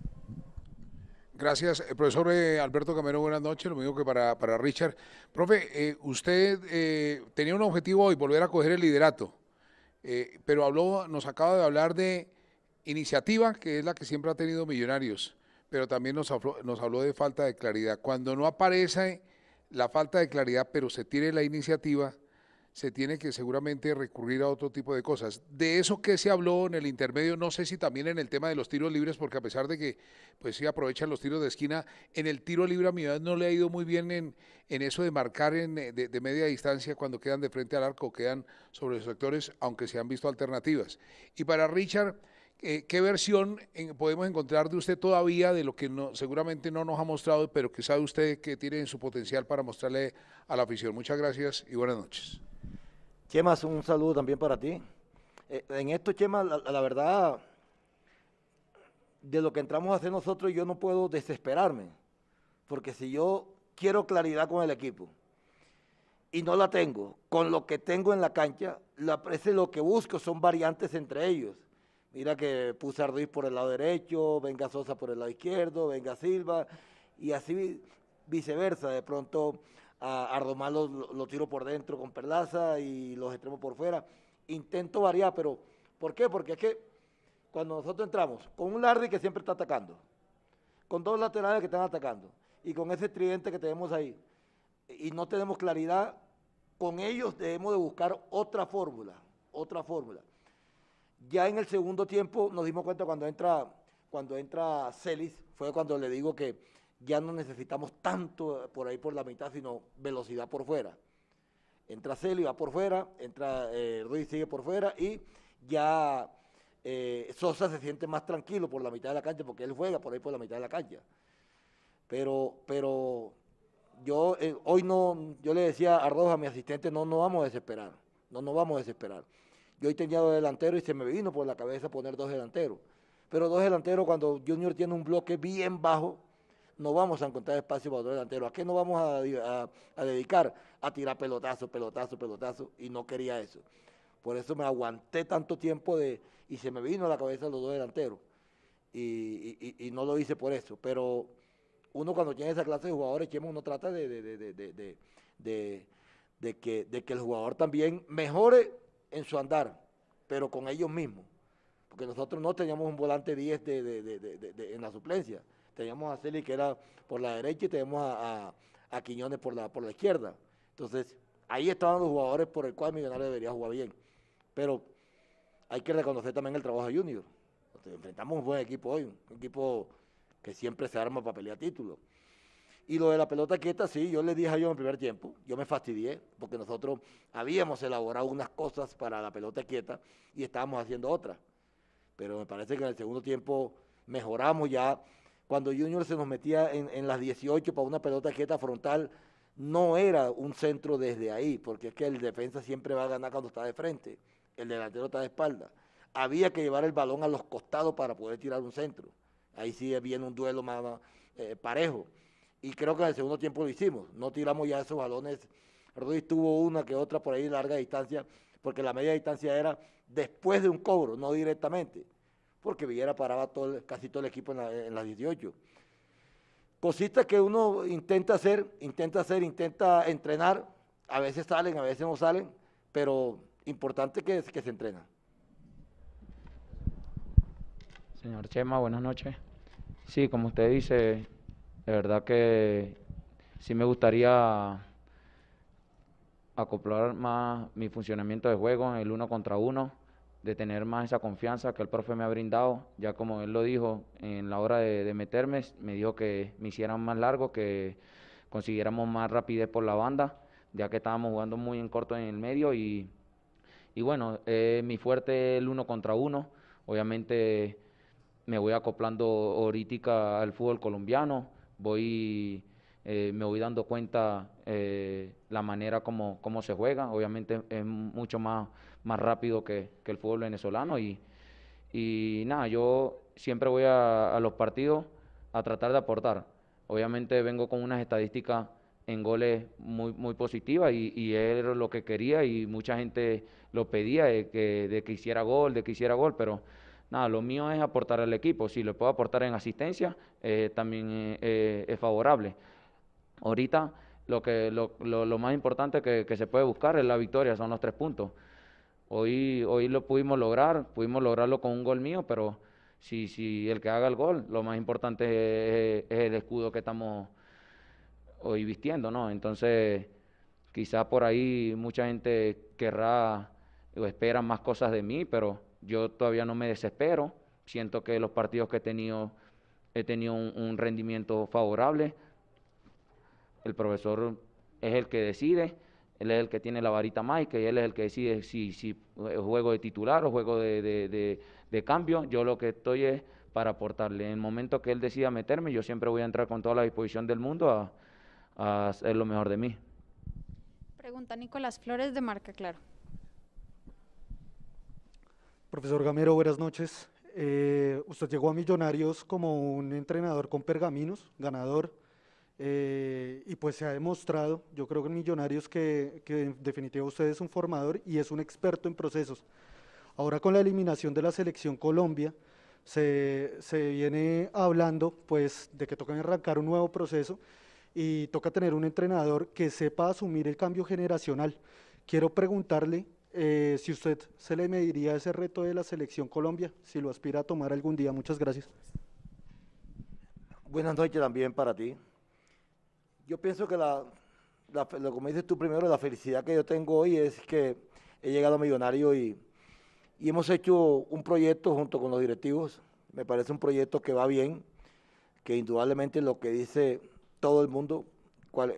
Gracias. Eh, profesor eh, Alberto Camero, buenas noches. Lo mismo que para, Richard. Profe, eh, usted tenía un objetivo hoy, volver a coger el liderato, pero habló, nos acaba de hablar de iniciativa, que es la que siempre ha tenido Millonarios, pero también nos nos habló de falta de claridad. Cuando no aparece la falta de claridad, pero se tiene la iniciativa, se tiene que seguramente recurrir a otro tipo de cosas. De eso que se habló en el intermedio, no sé si también en el tema de los tiros libres, porque a pesar de que pues sí aprovechan los tiros de esquina, en el tiro libre a mi edad no le ha ido muy bien en, en eso de marcar en, de, media distancia cuando quedan de frente al arco, quedan sobre los sectores, aunque se han visto alternativas. Y para Richard, eh, ¿qué versión podemos encontrar de usted todavía de lo que no, seguramente no nos ha mostrado, pero que sabe usted que tiene en su potencial para mostrarle a la afición? Muchas gracias y buenas noches. Chema, un saludo también para ti. Eh, en esto, Chema, la, verdad, de lo que entramos a hacer nosotros, yo no puedo desesperarme, porque si yo quiero claridad con el equipo y no la tengo, con lo que tengo en la cancha, la, lo que busco son variantes entre ellos. Mira que puse a por el lado derecho, venga Sosa por el lado izquierdo, venga Silva, y así viceversa. De pronto a Ardomar lo, tiro por dentro con Perlaza y los extremos por fuera. Intento variar, pero ¿por qué? Porque es que cuando nosotros entramos con un Larry que siempre está atacando, con dos laterales que están atacando y con ese tridente que tenemos ahí, y no tenemos claridad, con ellos debemos de buscar otra fórmula, otra fórmula. Ya en el segundo tiempo nos dimos cuenta cuando entra, cuando entra Celis, fue cuando le digo que ya no necesitamos tanto por ahí por la mitad, sino velocidad por fuera. Entra Celio, va por fuera, entra eh, Ruiz, sigue por fuera y ya eh, Sosa se siente más tranquilo por la mitad de la cancha porque él juega por ahí por la mitad de la cancha. Pero, pero yo eh, hoy no, yo le decía a Roja, a mi asistente, no nos vamos a desesperar, no nos vamos a desesperar. Yo hoy tenía dos delanteros y se me vino por la cabeza poner dos delanteros. Pero dos delanteros cuando Junior tiene un bloque bien bajo, no vamos a encontrar espacio para otro delantero. ¿A qué nos vamos a, dedicar? A tirar pelotazo, pelotazo, pelotazo, y no quería eso. Por eso me aguanté tanto tiempo de, y se me vino a la cabeza los dos delanteros. Y, no lo hice por eso. Pero uno cuando tiene esa clase de jugadores, uno trata de, de, que, de que el jugador también mejore en su andar, pero con ellos mismos. Porque nosotros no teníamos un volante 10 en la suplencia. Teníamos a Celi que era por la derecha y teníamos a, Quiñones por la, por la izquierda. Entonces, ahí estaban los jugadores por el cual Millonarios debería jugar bien. Pero hay que reconocer también el trabajo de Junior. enfrentamos un buen equipo hoy, un equipo que siempre se arma para pelear títulos. Y lo de la pelota quieta, sí, yo le dije a ellos en el primer tiempo, yo me fastidié, porque nosotros habíamos elaborado unas cosas para la pelota quieta y estábamos haciendo otras. Pero me parece que en el segundo tiempo mejoramos ya cuando Junior se nos metía en, las 18 para una pelota quieta frontal, no era un centro desde ahí, porque es que el defensa siempre va a ganar cuando está de frente, el delantero está de espalda. Había que llevar el balón a los costados para poder tirar un centro. Ahí sí viene un duelo más, eh, parejo. Y creo que en el segundo tiempo lo hicimos. No tiramos ya esos balones. Ruiz tuvo una que otra por ahí larga distancia, porque la media distancia era después de un cobro, no directamente. Porque Villera paraba todo, casi todo el equipo en, las 18. Cositas que uno intenta hacer, intenta hacer, intenta entrenar. A veces salen, a veces no salen, pero importante que, que se entrena. Señor Chema, buenas noches. Sí, como usted dice, de verdad que sí me gustaría acoplar más mi funcionamiento de juego en el uno contra uno, de tener más esa confianza que el profe me ha brindado. Ya como él lo dijo, en la hora de, meterme, me dijo que me hicieran más largo, que consiguiéramos más rapidez por la banda, ya que estábamos jugando muy en corto en el medio y, y bueno, mi fuerte el uno contra uno. Obviamente me voy acoplando ahorita al fútbol colombiano, voy, eh, me voy dando cuenta eh, la manera como, cómo se juega, obviamente es mucho más, más rápido que, el fútbol venezolano y, y nada, yo siempre voy a, los partidos a tratar de aportar. Obviamente vengo con unas estadísticas en goles muy, muy positivas y, y era lo que quería y mucha gente lo pedía de que, de que hiciera gol, de que hiciera gol, pero nada, lo mío es aportar al equipo. Si le puedo aportar en asistencia, eh, también eh, eh, es favorable. Ahorita lo, que, lo, lo, más importante que, que, se puede buscar es la victoria, son los tres puntos. Hoy, hoy lo pudimos lograr, pudimos lograrlo con un gol mío, pero si, si el que haga el gol, lo más importante es, el escudo que estamos hoy vistiendo, ¿no? Entonces, quizá por ahí mucha gente querrá o espera más cosas de mí, pero yo todavía no me desespero, siento que los partidos que he tenido he tenido un, rendimiento favorable. El profesor es el que decide, él es el que tiene la varita mágica y él es el que decide si, si juego de titular o juego de, cambio. Yo lo que estoy es para aportarle. En el momento que él decida meterme, yo siempre voy a entrar con toda la disposición del mundo a, a hacer lo mejor de mí. Pregunta Nicolás Flores de Marca Claro. Profesor Gamero, buenas noches. Eh, usted llegó a Millonarios como un entrenador con pergaminos, ganador, eh, y pues se ha demostrado, yo creo que en Millonarios, que, que, en definitiva usted es un formador y es un experto en procesos. Ahora con la eliminación de la selección Colombia, se, se viene hablando pues de que toca arrancar un nuevo proceso y toca tener un entrenador que sepa asumir el cambio generacional. Quiero preguntarle eh, si usted se le mediría ese reto de la selección Colombia, si lo aspira a tomar algún día. Muchas gracias. Buenas noches también para ti. Yo pienso que la, lo como dices tú primero, la felicidad que yo tengo hoy es que he llegado a Millonario y, y hemos hecho un proyecto junto con los directivos. Me parece un proyecto que va bien, que indudablemente lo que dice todo el mundo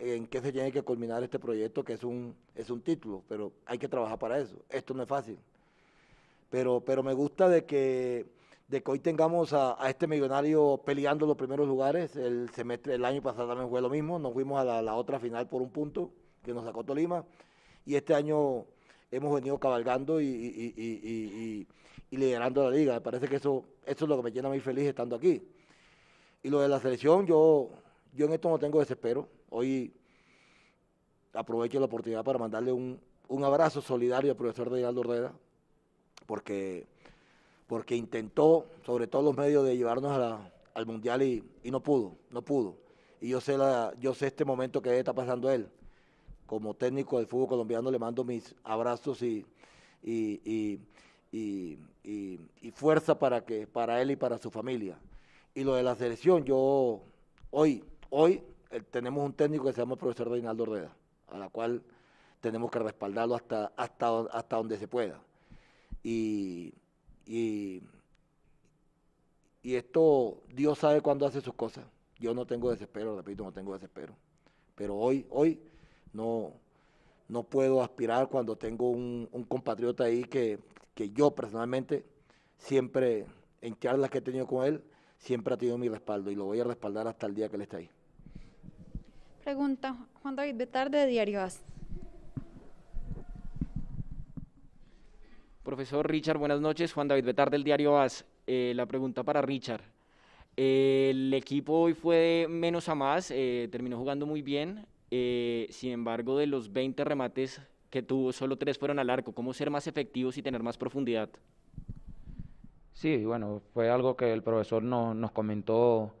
en qué se tiene que culminar este proyecto, que es un, es un título, pero hay que trabajar para eso. Esto no es fácil. Pero, pero me gusta de que, de que hoy tengamos a, este millonario peleando los primeros lugares. El semestre el año pasado también fue lo mismo. Nos fuimos a la, otra final por un punto que nos sacó Tolima. Y este año hemos venido cabalgando y, liderando la liga. Me parece que eso, eso es lo que me llena muy feliz estando aquí. Y lo de la selección, yo, yo en esto no tengo desespero. Hoy aprovecho la oportunidad para mandarle un, abrazo solidario al profesor Reinaldo Rueda, porque, porque intentó, sobre todo los medios, de llevarnos al Mundial y, no pudo, no pudo. Y yo sé, la, yo sé este momento que está pasando él. Como técnico del fútbol colombiano le mando mis abrazos y, y, y fuerza para, que, para él y para su familia. Y lo de la selección, yo hoy, hoy eh, tenemos un técnico que se llama el profesor Reinaldo Ordeda, a la cual tenemos que respaldarlo hasta, hasta, hasta donde se pueda. Y, y, esto, Dios sabe cuándo hace sus cosas. Yo no tengo desespero, repito, no tengo desespero. Pero hoy, hoy no, no puedo aspirar cuando tengo un, un compatriota ahí que, que yo personalmente siempre, en charlas que he tenido con él, siempre ha tenido mi respaldo y lo voy a respaldar hasta el día que él esté ahí. Pregunta Juan David Betarde de Diario. Profesor Richard, buenas noches. Juan David Betar del Diario AS. Eh, la pregunta para Richard. el equipo hoy fue menos a más, eh, terminó jugando muy bien. eh, sin embargo, de los 20 remates que tuvo, solo 3 fueron al arco. ¿Cómo ser más efectivos y tener más profundidad? Sí, bueno, fue algo que el profesor no- nos comentó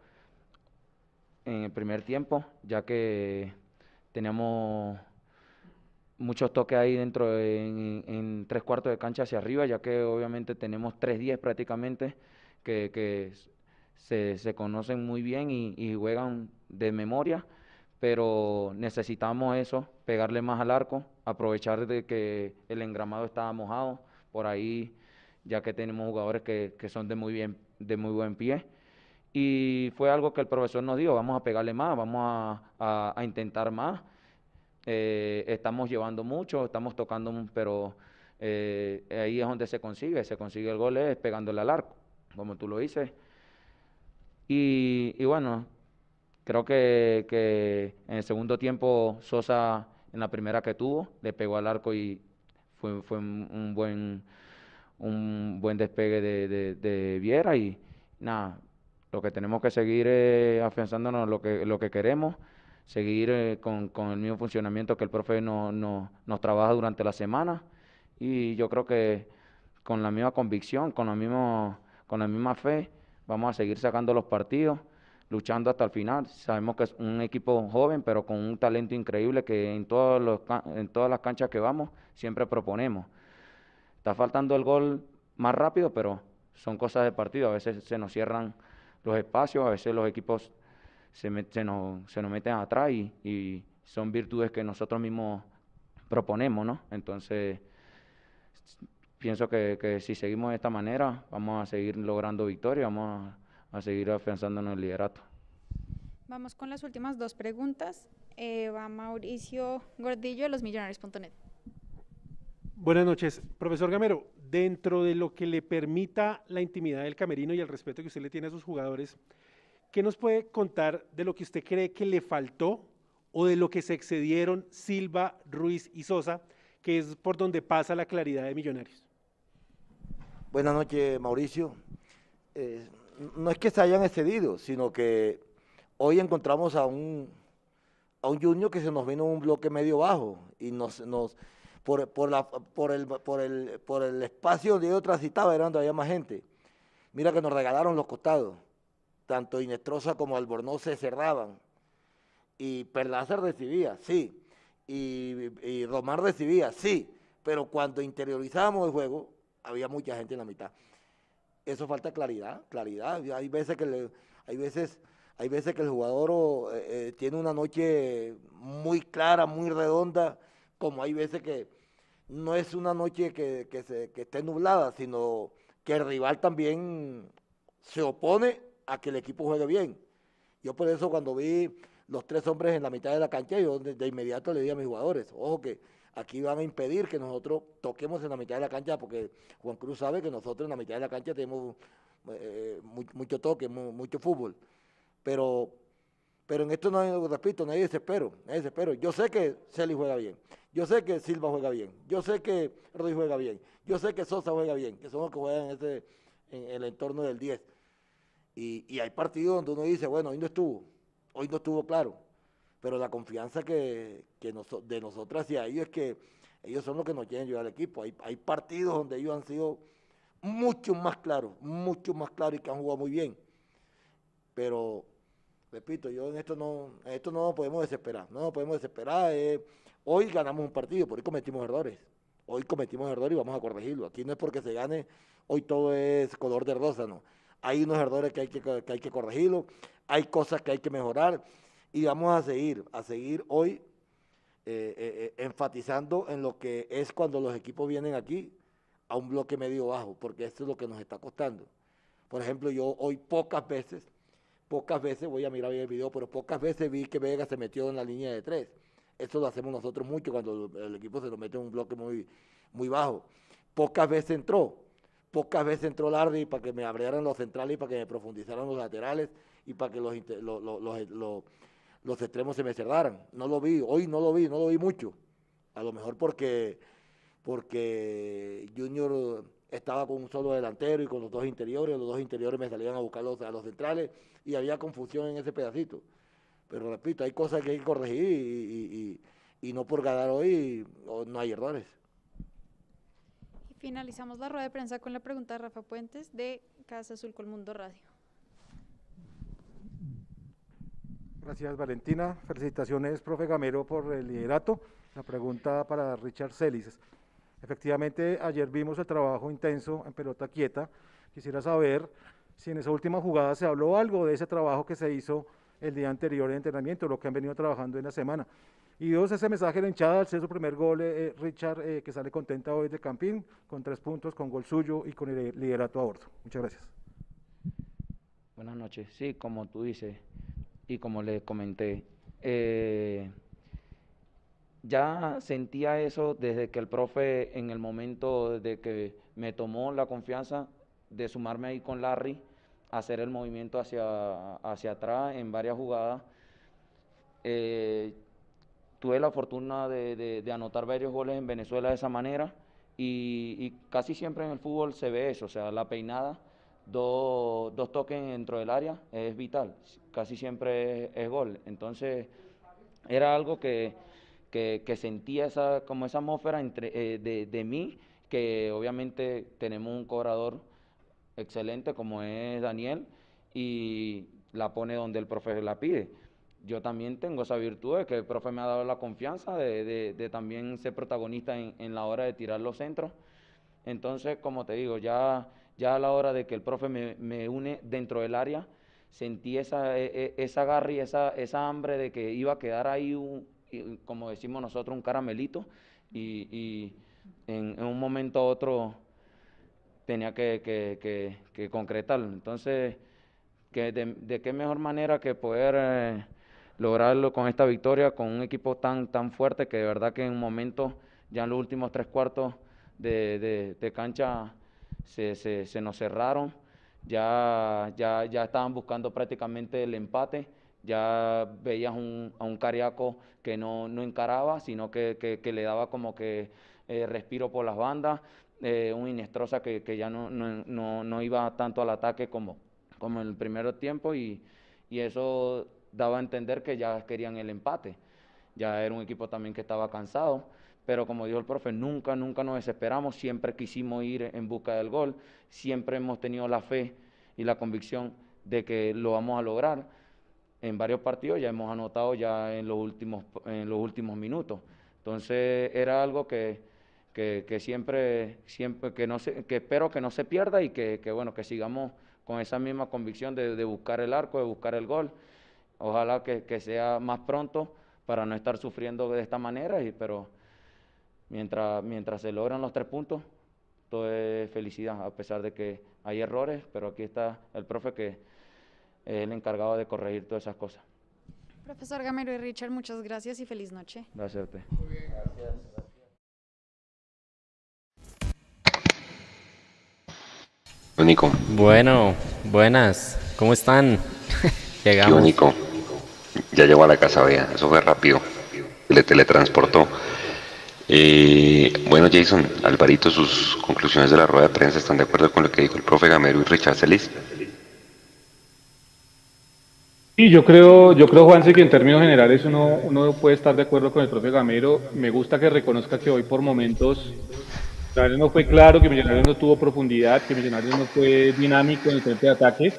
en el primer tiempo, ya que teníamos muchos toques ahí dentro de- en, tres cuartos de cancha hacia arriba, ya que obviamente tenemos tres 10 prácticamente que, se, conocen muy bien y, juegan de memoria, pero necesitamos eso, pegarle más al arco, aprovechar de que el engramado estaba mojado, por ahí ya que tenemos jugadores que, que son de muy bien, de muy buen pie. Y fue algo que el profesor nos dijo, vamos a pegarle más, vamos a- a intentar más. Eh, estamos llevando mucho, estamos tocando, pero eh, ahí es donde se consigue, se consigue el gol es pegándole al arco, como tú lo dices. Y, bueno, creo que, en el segundo tiempo Sosa, en la primera que tuvo, le pegó al arco y fue, fue un, buen, un buen despegue de, Viera y nada, lo que tenemos que seguir es afianzándonos lo que, lo que queremos, seguir eh, con, con el mismo funcionamiento que el profe no- no- nos trabaja durante la semana y yo creo que con la misma convicción, con la misma, con la misma fe, vamos a seguir sacando los partidos, luchando hasta el final. Sabemos que es un equipo joven, pero con un talento increíble que en, todos los, en todas las canchas que vamos siempre proponemos. Está faltando el gol más rápido, pero son cosas de partido. A veces se nos cierran los espacios, a veces los equipos se, met- se nos, se nos meten atrás y, y son virtudes que nosotros mismos proponemos, ¿no? Entonces, pienso que, que si seguimos de esta manera, vamos a seguir logrando victorias, vamos a, a seguir afianzándonos en el liderato. Vamos con las últimas dos preguntas. Eh, va Mauricio Gordillo de losmillonarios.net. Buenas noches, profesor Gamero. Dentro de lo que le permita la intimidad del camerino y el respeto que usted le tiene a sus jugadores, ¿qué nos puede contar de lo que usted cree que le faltó o de lo que se excedieron Silva, Ruiz y Sosa, que es por donde pasa la claridad de Millonarios? Buenas noches, Mauricio. Eh, no es que se hayan excedido, sino que hoy encontramos a un, a un Junior que se nos vino un bloque medio bajo y nos, nos por, por, la, por, el, por, el, por el espacio donde yo transitaba era donde había más gente. Mira que nos regalaron los costados. Tanto Inestrosa como Albornoz se cerraban. Y Perlaza recibía, sí. Y, y Román recibía, sí. Pero cuando interiorizábamos el juego, había mucha gente en la mitad. Eso falta claridad, claridad. Hay veces que hay veces, hay veces que el jugador eh, eh, tiene una noche muy clara, muy redonda, como hay veces que no es una noche que esté nublada, sino que el rival también se opone a que el equipo juegue bien. Yo por eso cuando vi los tres hombres en la mitad de la cancha, yo de, inmediato le dije a mis jugadores, ojo que aquí van a impedir que nosotros toquemos en la mitad de la cancha, porque Juan Cruz sabe que nosotros en la mitad de la cancha tenemos eh, mu- mucho toque, mu- mucho fútbol. Pero, pero en esto no hay, repito, nadie desespero, nadie desespero. Yo sé que Celi juega bien, yo sé que Silva juega bien, yo sé que Ruiz juega bien, yo sé que Sosa juega bien, que son los que juegan en, ese, en el entorno del 10. Y, hay partidos donde uno dice, bueno, hoy no estuvo, hoy no estuvo claro, pero la confianza que, que de nosotros hacia ellos es que ellos son los que nos quieren llevar al equipo. Hay, hay partidos donde ellos han sido mucho más claros, mucho más claros y que han jugado muy bien. Pero, repito, yo en esto no, en esto no podemos desesperar, no podemos desesperar. eh, hoy ganamos un partido, por hoy cometimos errores. Hoy cometimos errores y vamos a corregirlo. Aquí no es porque se gane, hoy todo es color de rosa, no. Hay unos errores que hay que, que hay que corregirlo, hay cosas que hay que mejorar y vamos a seguir, a seguir hoy eh, eh, eh, enfatizando en lo que es cuando los equipos vienen aquí a un bloque medio bajo, porque esto es lo que nos está costando. Por ejemplo, yo hoy pocas veces, pocas veces, voy a mirar bien el video, pero pocas veces vi que Vega se metió en la línea de tres. Eso lo hacemos nosotros mucho cuando el equipo se lo mete en un bloque muy, muy bajo. Pocas veces entró, pocas veces entró Lardi para que me abrieran los centrales y para que me profundizaran los laterales y para que los, los, los- los extremos se me cerraran. No lo vi, hoy no lo vi, no lo vi mucho. A lo mejor porque, porque Junior estaba con un solo delantero y con los dos interiores, los dos interiores me salían a buscar los, a los centrales y había confusión en ese pedacito. Pero repito, hay cosas que hay que corregir y, y no por ganar hoy no hay errores. Finalizamos la rueda de prensa con la pregunta de Rafa Puentes de Casa Azul Mundo Radio. Gracias Valentina, felicitaciones profe Gamero por el liderato. La pregunta para Richard Celis. Efectivamente, ayer vimos el trabajo intenso en pelota quieta. Quisiera saber si en esa última jugada se habló algo de ese trabajo que se hizo el día anterior de entrenamiento, lo que han venido trabajando en la semana. Y dos, ese mensaje de hinchada al ser su primer gol, eh, eh, Richard, eh, que sale contenta hoy de Campín, con tres puntos, con gol suyo y con el liderato a bordo. Muchas gracias. Buenas noches. Sí, como tú dices y como le comenté, ya sentía eso desde que el profe, en el momento de que me tomó la confianza de sumarme ahí con Larry, hacer el movimiento hacia, hacia atrás en varias jugadas. Tuve la fortuna de, anotar varios goles en Venezuela de esa manera y, casi siempre en el fútbol se ve eso, o sea, la peinada, dos, toques dentro del área es vital, casi siempre es, gol. Entonces era algo que, sentía esa, como esa atmósfera entre, eh, de, de mí, que obviamente tenemos un cobrador excelente como es Daniel y la pone donde el profe la pide yo también tengo esa virtud de que el profe me ha dado la confianza de, también ser protagonista en, la hora de tirar los centros. Entonces, como te digo, ya, ya a la hora de que el profe me, une dentro del área, sentí esa, e, e, esa garra y esa, esa hambre de que iba a quedar ahí, un, como decimos nosotros, un caramelito y, en, un momento u otro tenía que, concretarlo. Entonces, que de, qué mejor manera que poder... Eh, lograrlo con esta victoria, con un equipo tan, tan fuerte que de verdad que en un momento, ya en los últimos tres cuartos de, de, cancha, se, se, nos cerraron, ya, ya, ya estaban buscando prácticamente el empate, ya veías un, a un Cariaco que no, no encaraba, sino que, que, le daba como que eh, respiro por las bandas, eh, un Inestrosa que, que ya no, no, no, iba tanto al ataque como, como en el primer tiempo y, y eso daba a entender que ya querían el empate. Ya era un equipo también que estaba cansado, pero como dijo el profe, nunca, nunca nos desesperamos, siempre quisimos ir en busca del gol, siempre hemos tenido la fe y la convicción de que lo vamos a lograr. En varios partidos ya hemos anotado ya en los últimos, en los últimos minutos. Entonces era algo que, que, siempre, siempre que, no se, que espero que no se pierda y que, que bueno, que sigamos con esa misma convicción de, de buscar el arco, de buscar el gol Ojalá que, sea más pronto para no estar sufriendo de esta manera, y, pero mientras, mientras se logran los tres puntos, todo es felicidad, a pesar de que hay errores, pero aquí está el profe que es el encargado de corregir todas esas cosas. Profesor Gamero y Richard, muchas gracias y feliz noche. Gracias a usted. Único. Bueno, buenas, ¿cómo están? *laughs* Llegamos. único. Ya llegó a la casa, vea, eso fue rápido. Le teletransportó. Bueno, Jason, Alvarito, sus conclusiones de la rueda de prensa están de acuerdo con lo que dijo el profe Gamero y Richard Celis. Sí, yo creo, yo creo, Juanse, que en términos generales uno, uno puede estar de acuerdo con el profe Gamero. Me gusta que reconozca que hoy por momentos Millonarios no fue claro, que Millonarios no tuvo profundidad, que Millonarios no fue dinámico en el frente de ataque.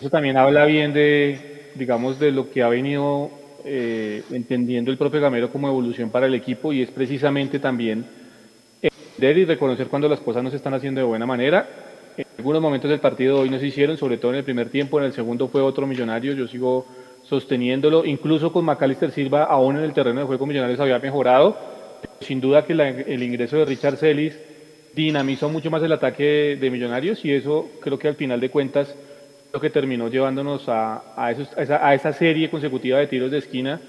Eso también habla bien de, digamos, de lo que ha venido eh, entendiendo el propio Gamero como evolución para el equipo y es precisamente también entender y reconocer cuando las cosas no se están haciendo de buena manera. En algunos momentos del partido hoy no se hicieron, sobre todo en el primer tiempo, en el segundo fue otro millonario, yo sigo sosteniéndolo, incluso con Macalister Silva, aún en el terreno de juego Millonarios había mejorado, sin duda que el ingreso de Richard Celis dinamizó mucho más el ataque de Millonarios y eso creo que al final de cuentas lo que terminó llevándonos a, a, esa, a, esa, serie consecutiva de tiros de esquina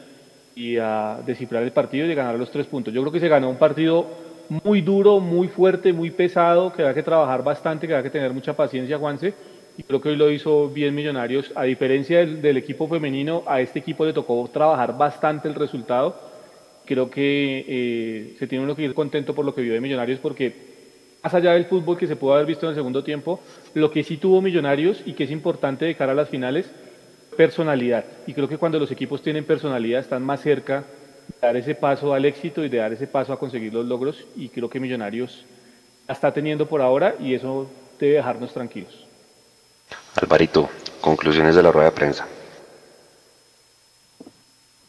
y a descifrar el partido y ganar los tres puntos. Yo creo que se ganó un partido muy duro, muy fuerte, muy pesado, que había que trabajar bastante, que había que tener mucha paciencia, Juanse, y creo que hoy lo hizo bien Millonarios. A diferencia del, equipo femenino, a este equipo le tocó trabajar bastante el resultado. Creo que eh, se tiene uno que ir contento por lo que vio de Millonarios porque más allá del fútbol que se pudo haber visto en el segundo tiempo, lo que sí tuvo Millonarios y que es importante de cara a las finales, personalidad. Y creo que cuando los equipos tienen personalidad están más cerca de dar ese paso al éxito y de dar ese paso a conseguir los logros. Y creo que Millonarios la está teniendo por ahora y eso debe dejarnos tranquilos. Alvarito, conclusiones de la rueda de prensa.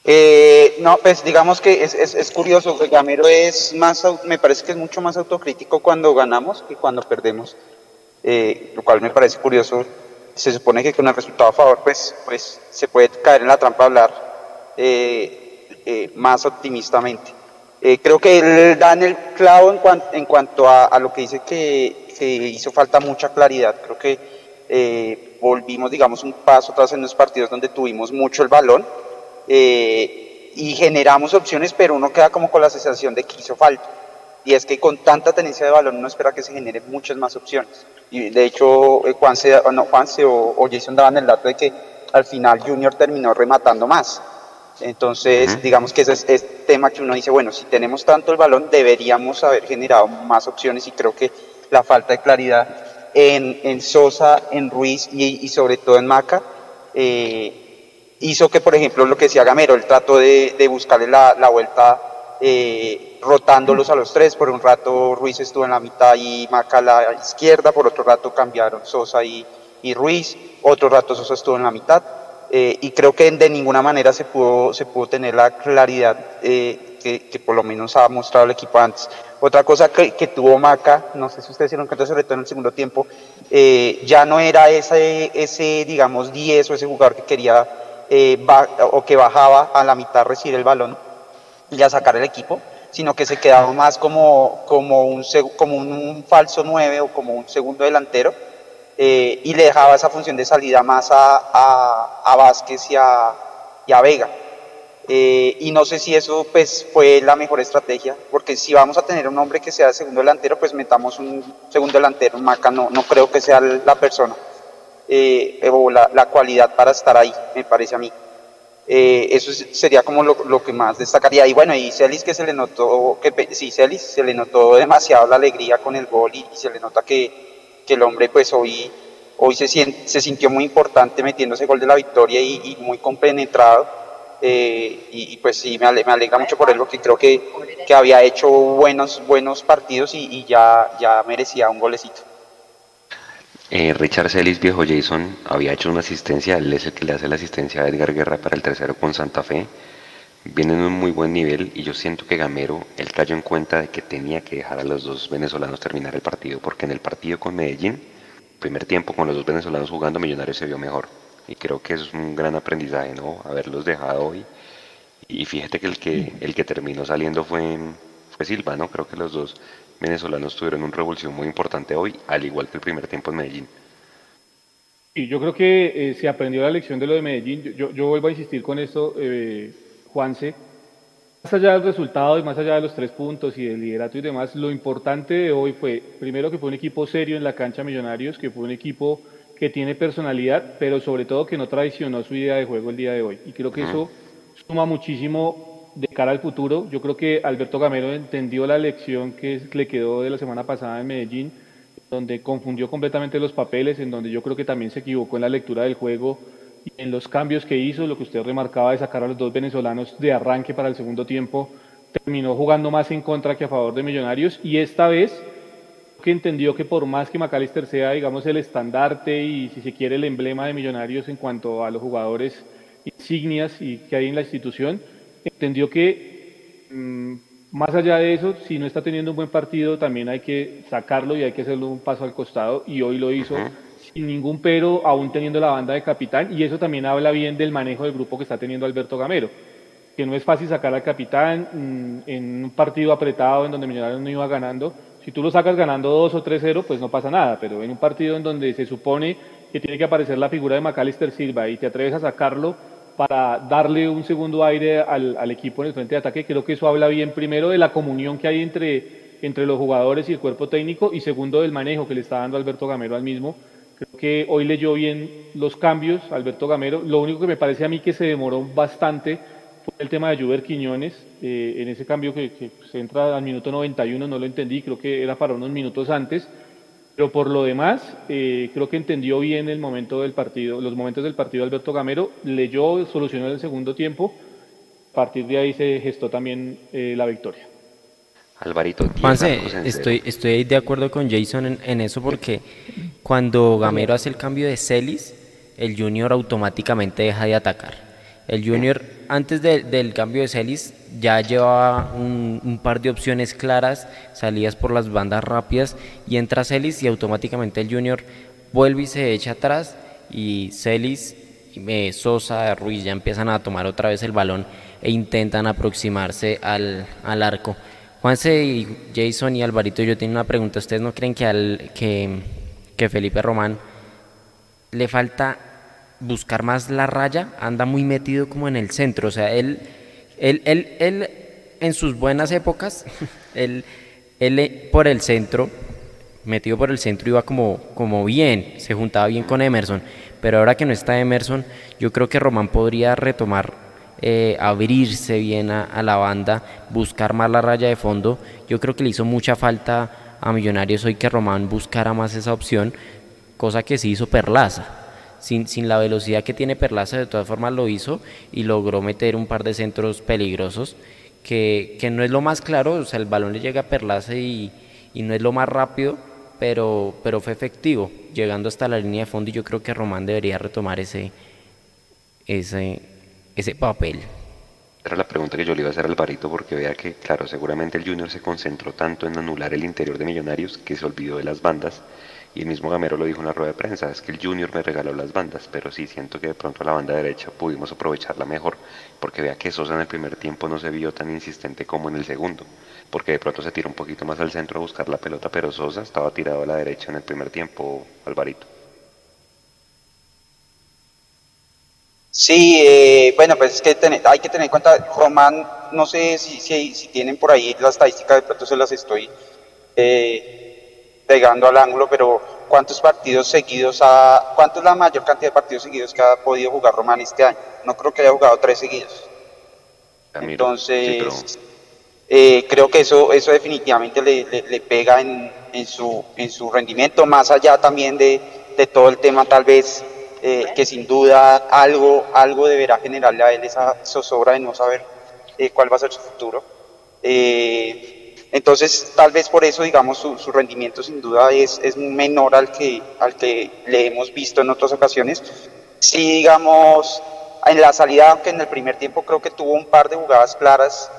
Eh, no, pues digamos que es, es, es curioso, Gamero es más, me parece que es mucho más autocrítico cuando ganamos que cuando perdemos, eh, lo cual me parece curioso. Se supone que con el resultado a favor, pues, pues se puede caer en la trampa de hablar eh, más optimistamente. creo que él en el clavo en, en cuanto a, a, lo que dice que, que, hizo falta mucha claridad. Creo que volvimos, digamos, un paso atrás en los partidos donde tuvimos mucho el balón eh, y generamos opciones, pero uno queda como con la sensación de que hizo falta. Y es que con tanta tenencia de balón uno espera que se generen muchas más opciones. Y de hecho, eh, Juanse, no, o, o, Jason daban el dato de que al final Junior terminó rematando más. Entonces, digamos que ese es, es tema que uno dice, bueno, si tenemos tanto el balón, deberíamos haber generado más opciones y creo que la falta de claridad en, en Sosa, en Ruiz y, y sobre todo en Maca, eh, hizo que, por ejemplo, lo que decía Gamero, el trato de, de buscarle la, la vuelta eh, rotándolos a los tres. Por un rato Ruiz estuvo en la mitad y Maca a la izquierda, por otro rato cambiaron Sosa y, y Ruiz, otro rato Sosa estuvo en la mitad. Eh, y creo que de ninguna manera se pudo, se pudo tener la claridad eh, que, que, por lo menos ha mostrado el equipo antes. Otra cosa que, que tuvo Maca, no sé si ustedes se dieron cuenta, sobre todo en el segundo tiempo, eh, ya no era ese, ese, digamos, 10 o ese jugador que quería eh, o que bajaba a la mitad recibir el balón y a sacar el equipo, sino que se quedaba más como, como, un, falso 9 o como un segundo delantero eh, y le dejaba esa función de salida más a, a, a Vázquez y a, y a Vega. Eh, y no sé si eso pues fue la mejor estrategia, porque si vamos a tener un hombre que sea segundo delantero, pues metamos un segundo delantero, Maca no, no creo que sea la persona eh, o la, la, cualidad para estar ahí, me parece a mí. Eh, eso sería como lo, lo, que más destacaría. Y bueno, y Celis que se le notó, que sí, Celis se le notó demasiado la alegría con el gol y, y se le nota que, que, el hombre pues hoy, hoy se, siente, se sintió muy importante metiendo ese gol de la victoria y, y muy compenetrado. Eh, y, y, pues sí, me alegra, me alegra, mucho por él porque creo que, que había hecho buenos, buenos partidos y, y ya, ya merecía un golecito. Eh, Richard Celis, viejo Jason, había hecho una asistencia, él es el que le hace la asistencia a Edgar Guerra para el tercero con Santa Fe. Viene en un muy buen nivel y yo siento que Gamero, él cayó en cuenta de que tenía que dejar a los dos venezolanos terminar el partido, porque en el partido con Medellín, primer tiempo con los dos venezolanos jugando, Millonarios se vio mejor. Y creo que es un gran aprendizaje, ¿no? Haberlos dejado hoy. Y fíjate que el que, el que terminó saliendo fue, fue Silva, ¿no? Creo que los dos venezolanos tuvieron una revolución muy importante hoy, al igual que el primer tiempo en Medellín. Y yo creo que eh, se aprendió la lección de lo de Medellín. Yo, yo vuelvo a insistir con esto, eh, Juanse. Más allá del resultado y más allá de los tres puntos y del liderato y demás, lo importante de hoy fue, primero, que fue un equipo serio en la cancha Millonarios, que fue un equipo que tiene personalidad, pero sobre todo que no traicionó su idea de juego el día de hoy. Y creo que eso suma muchísimo de cara al futuro. Yo creo que Alberto Gamero entendió la lección que le quedó de la semana pasada en Medellín, donde confundió completamente los papeles, en donde yo creo que también se equivocó en la lectura del juego y en los cambios que hizo, lo que usted remarcaba de sacar a los dos venezolanos de arranque para el segundo tiempo, terminó jugando más en contra que a favor de Millonarios y esta vez que entendió que por más que McAllister sea, digamos, el estandarte y si se quiere el emblema de Millonarios en cuanto a los jugadores insignias y que hay en la institución, entendió que mmm, más allá de eso, si no está teniendo un buen partido, también hay que sacarlo y hay que hacerlo un paso al costado y hoy lo hizo uh -huh. sin ningún pero, aún teniendo la banda de capitán y eso también habla bien del manejo del grupo que está teniendo Alberto Gamero, que no es fácil sacar al capitán mmm, en un partido apretado en donde Millonarios no iba ganando. Si tú lo sacas ganando 2 o 3-0, pues no pasa nada, pero en un partido en donde se supone que tiene que aparecer la figura de Macalister Silva y te atreves a sacarlo, para darle un segundo aire al, al, equipo en el frente de ataque. Creo que eso habla bien, primero, de la comunión que hay entre, entre los jugadores y el cuerpo técnico, y segundo, del manejo que le está dando Alberto Gamero al mismo. Creo que hoy leyó bien los cambios Alberto Gamero. Lo único que me parece a mí que se demoró bastante fue el tema de Juber Quiñones, eh, en ese cambio que, que se entra al minuto 91, no lo entendí, creo que era para unos minutos antes, pero por lo demás, eh, creo que entendió bien el momento del partido, los momentos del partido Alberto Gamero, leyó, solucionó el segundo tiempo, a partir de ahí se gestó también eh, la victoria. Alvarito, Juanse, estoy, estoy de acuerdo con Jason en, en, eso porque cuando Gamero hace el cambio de Celis, el Junior automáticamente deja de atacar. El Junior, antes de, del cambio de Celis, ya llevaba un, par de opciones claras, salidas por las bandas rápidas, y entra Celis y automáticamente el Junior vuelve y se echa atrás, y Celis, eh, Sosa, Ruiz ya empiezan a tomar otra vez el balón e intentan aproximarse al, arco. Juanse y Jason y Alvarito, yo tengo una pregunta. ¿Ustedes no creen que Felipe Román le falta buscar más la raya? Anda muy metido como en el centro. O sea, él, él, él, él en sus buenas épocas, *laughs* él, él por el centro, metido por el centro, iba como, como bien, se juntaba bien con Emerson. Pero ahora que no está Emerson, yo creo que Román podría retomar eh, abrirse bien a, a, la banda, buscar más la raya de fondo. Yo creo que le hizo mucha falta a Millonarios hoy que Román buscara más esa opción, cosa que sí hizo Perlaza. Sin, sin la velocidad que tiene Perlaza, de todas formas lo hizo y logró meter un par de centros peligrosos, que, que no es lo más claro, o sea, el balón le llega a Perlaza y, y no es lo más rápido, pero, pero fue efectivo, llegando hasta la línea de fondo y yo creo que Román debería retomar ese, ese, ese papel? Era la pregunta que yo le iba a hacer al Alvarito porque vea que, claro, seguramente el Junior se concentró tanto en anular el interior de Millonarios que se olvidó de las bandas. Y el mismo Gamero lo dijo en la rueda de prensa, es que el Junior me regaló las bandas, pero sí siento que de pronto la banda derecha pudimos aprovecharla mejor, porque vea que Sosa en el primer tiempo no se vio tan insistente como en el segundo, porque de pronto se tiró un poquito más al centro a buscar la pelota, pero Sosa estaba tirado a la derecha en el primer tiempo, Alvarito. Sí, eh, bueno, pues es que hay que tener en cuenta, Román, no sé si, tienen por ahí la estadística, de pronto se las estoy eh, pegando al ángulo, pero ¿cuántos partidos seguidos ha, cuánto es la mayor cantidad de partidos seguidos que ha podido jugar Román este año? No creo que haya jugado tres seguidos. Entonces, sí, pero... eh, creo que eso, eso definitivamente le, le, le pega en, en, su, en su rendimiento, más allá también de, de todo el tema tal vez eh, que sin duda algo, algo deberá generarle a él esa zozobra de no saber eh, cuál va a ser su futuro. Eh, entonces, tal vez por eso, digamos, su, su rendimiento sin duda es, es, menor al que, al que le hemos visto en otras ocasiones. Sí, digamos, en la salida, aunque en el primer tiempo creo que tuvo un par de jugadas claras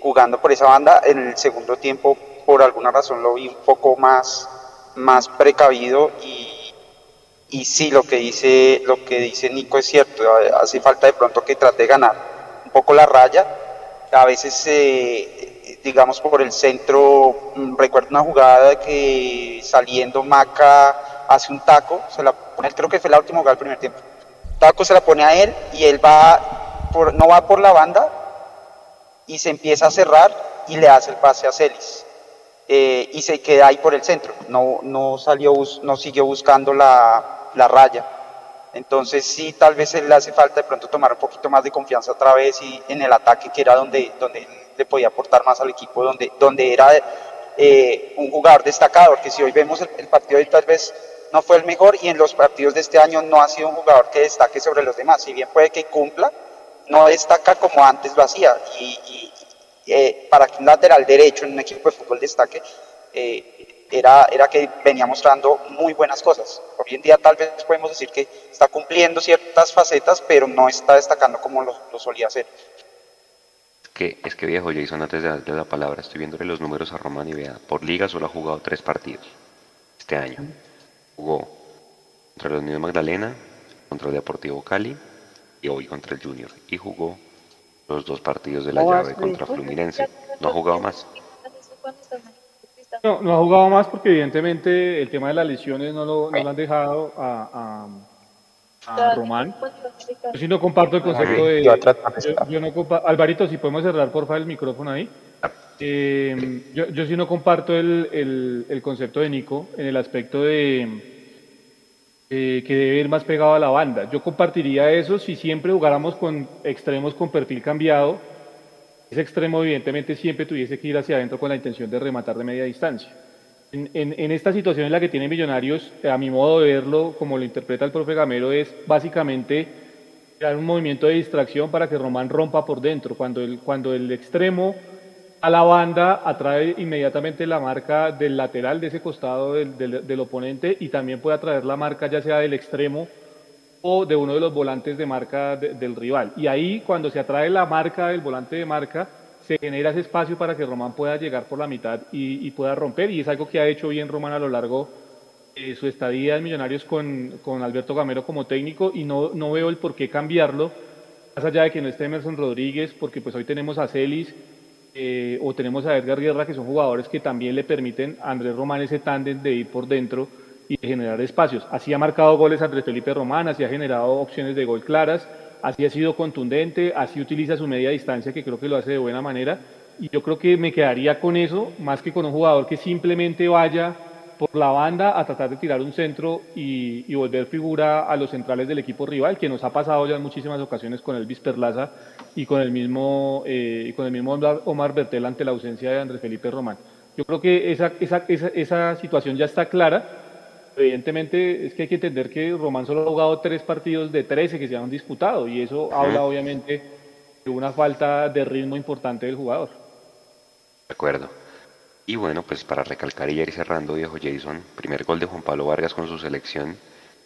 jugando por esa banda, en el segundo tiempo, por alguna razón, lo vi un poco más, más precavido y y sí, lo que dice, lo que dice Nico es cierto, hace falta de pronto que trate de ganar un poco la raya. A veces, eh, digamos, por el centro, mm, recuerdo una jugada que saliendo Maca hace un taco, se la pone, creo que fue la última jugada del primer tiempo. Taco se la pone a él y él va, por, no va por la banda y se empieza a cerrar y le hace el pase a Celis. Eh, y se queda ahí por el centro, no, no salió, no siguió buscando la, la raya. Entonces sí, tal vez le hace falta de pronto tomar un poquito más de confianza otra vez y en el ataque, que era donde, donde le podía aportar más al equipo, donde, donde era eh, un jugador destacado, porque si hoy vemos el, el partido de tal vez no fue el mejor y en los partidos de este año no ha sido un jugador que destaque sobre los demás, si bien puede que cumpla, no destaca como antes lo hacía y, y eh, para que un lateral derecho en un equipo de fútbol destaque, eh, era, era que venía mostrando muy buenas cosas. Hoy en día tal vez podemos decir que está cumpliendo ciertas facetas, pero no está destacando como lo, lo solía hacer. Que, es que viejo Jason, antes de darle la palabra, estoy viéndole los números a Román y vea, por liga solo ha jugado tres partidos este año. Jugó contra los Unión Magdalena, contra el Deportivo Cali y hoy contra el Junior. Y jugó los dos partidos de la llave contra Fluminense. No ha jugado más. No, no ha jugado más porque evidentemente el tema de las lesiones no lo, no lo han dejado a, a, a, Román. Yo sí no comparto el concepto de... Yo, yo no comparto, Alvarito, si podemos cerrar por favor el micrófono ahí. Eh, yo, yo sí no comparto el, el, el, concepto de Nico en el aspecto de eh, que debe ir más pegado a la banda. Yo compartiría eso si siempre jugáramos con extremos con perfil cambiado. Ese extremo evidentemente siempre tuviese que ir hacia adentro con la intención de rematar de media distancia. En, esta situación en la que tiene Millonarios, a mi modo de verlo, como lo interpreta el profe Gamero, es básicamente crear un movimiento de distracción para que Román rompa por dentro. Cuando el, cuando el extremo a la banda atrae inmediatamente la marca del lateral de ese costado del, del, oponente y también puede atraer la marca ya sea del extremo o de uno de los volantes de marca del rival. Y ahí cuando se atrae la marca del volante de marca, se genera ese espacio para que Román pueda llegar por la mitad y, pueda romper. Y es algo que ha hecho bien Román a lo largo de su estadía en Millonarios con, Alberto Gamero como técnico y no, no veo el por qué cambiarlo, más allá de que no esté Emerson Rodríguez, porque pues hoy tenemos a Celis eh, o tenemos a Edgar Guerra, que son jugadores que también le permiten a Andrés Román ese tándem de ir por dentro y generar espacios. Así ha marcado goles Andrés Felipe Román, así ha generado opciones de gol claras, así ha sido contundente, así utiliza su media distancia, que creo que lo hace de buena manera. Y yo creo que me quedaría con eso, más que con un jugador que simplemente vaya por la banda a tratar de tirar un centro y, volver figura a los centrales del equipo rival, que nos ha pasado ya en muchísimas ocasiones con Elvis Perlaza y con el mismo, eh, con el mismo Omar Bertel ante la ausencia de Andrés Felipe Román. Yo creo que esa, esa, esa situación ya está clara. Evidentemente es que hay que entender que Román solo ha jugado tres partidos de 13 que se han disputado y eso habla obviamente de una falta de ritmo importante del jugador. De acuerdo. Y bueno, pues para recalcar y ir cerrando, viejo Jason, primer gol de Juan Pablo Vargas con su selección,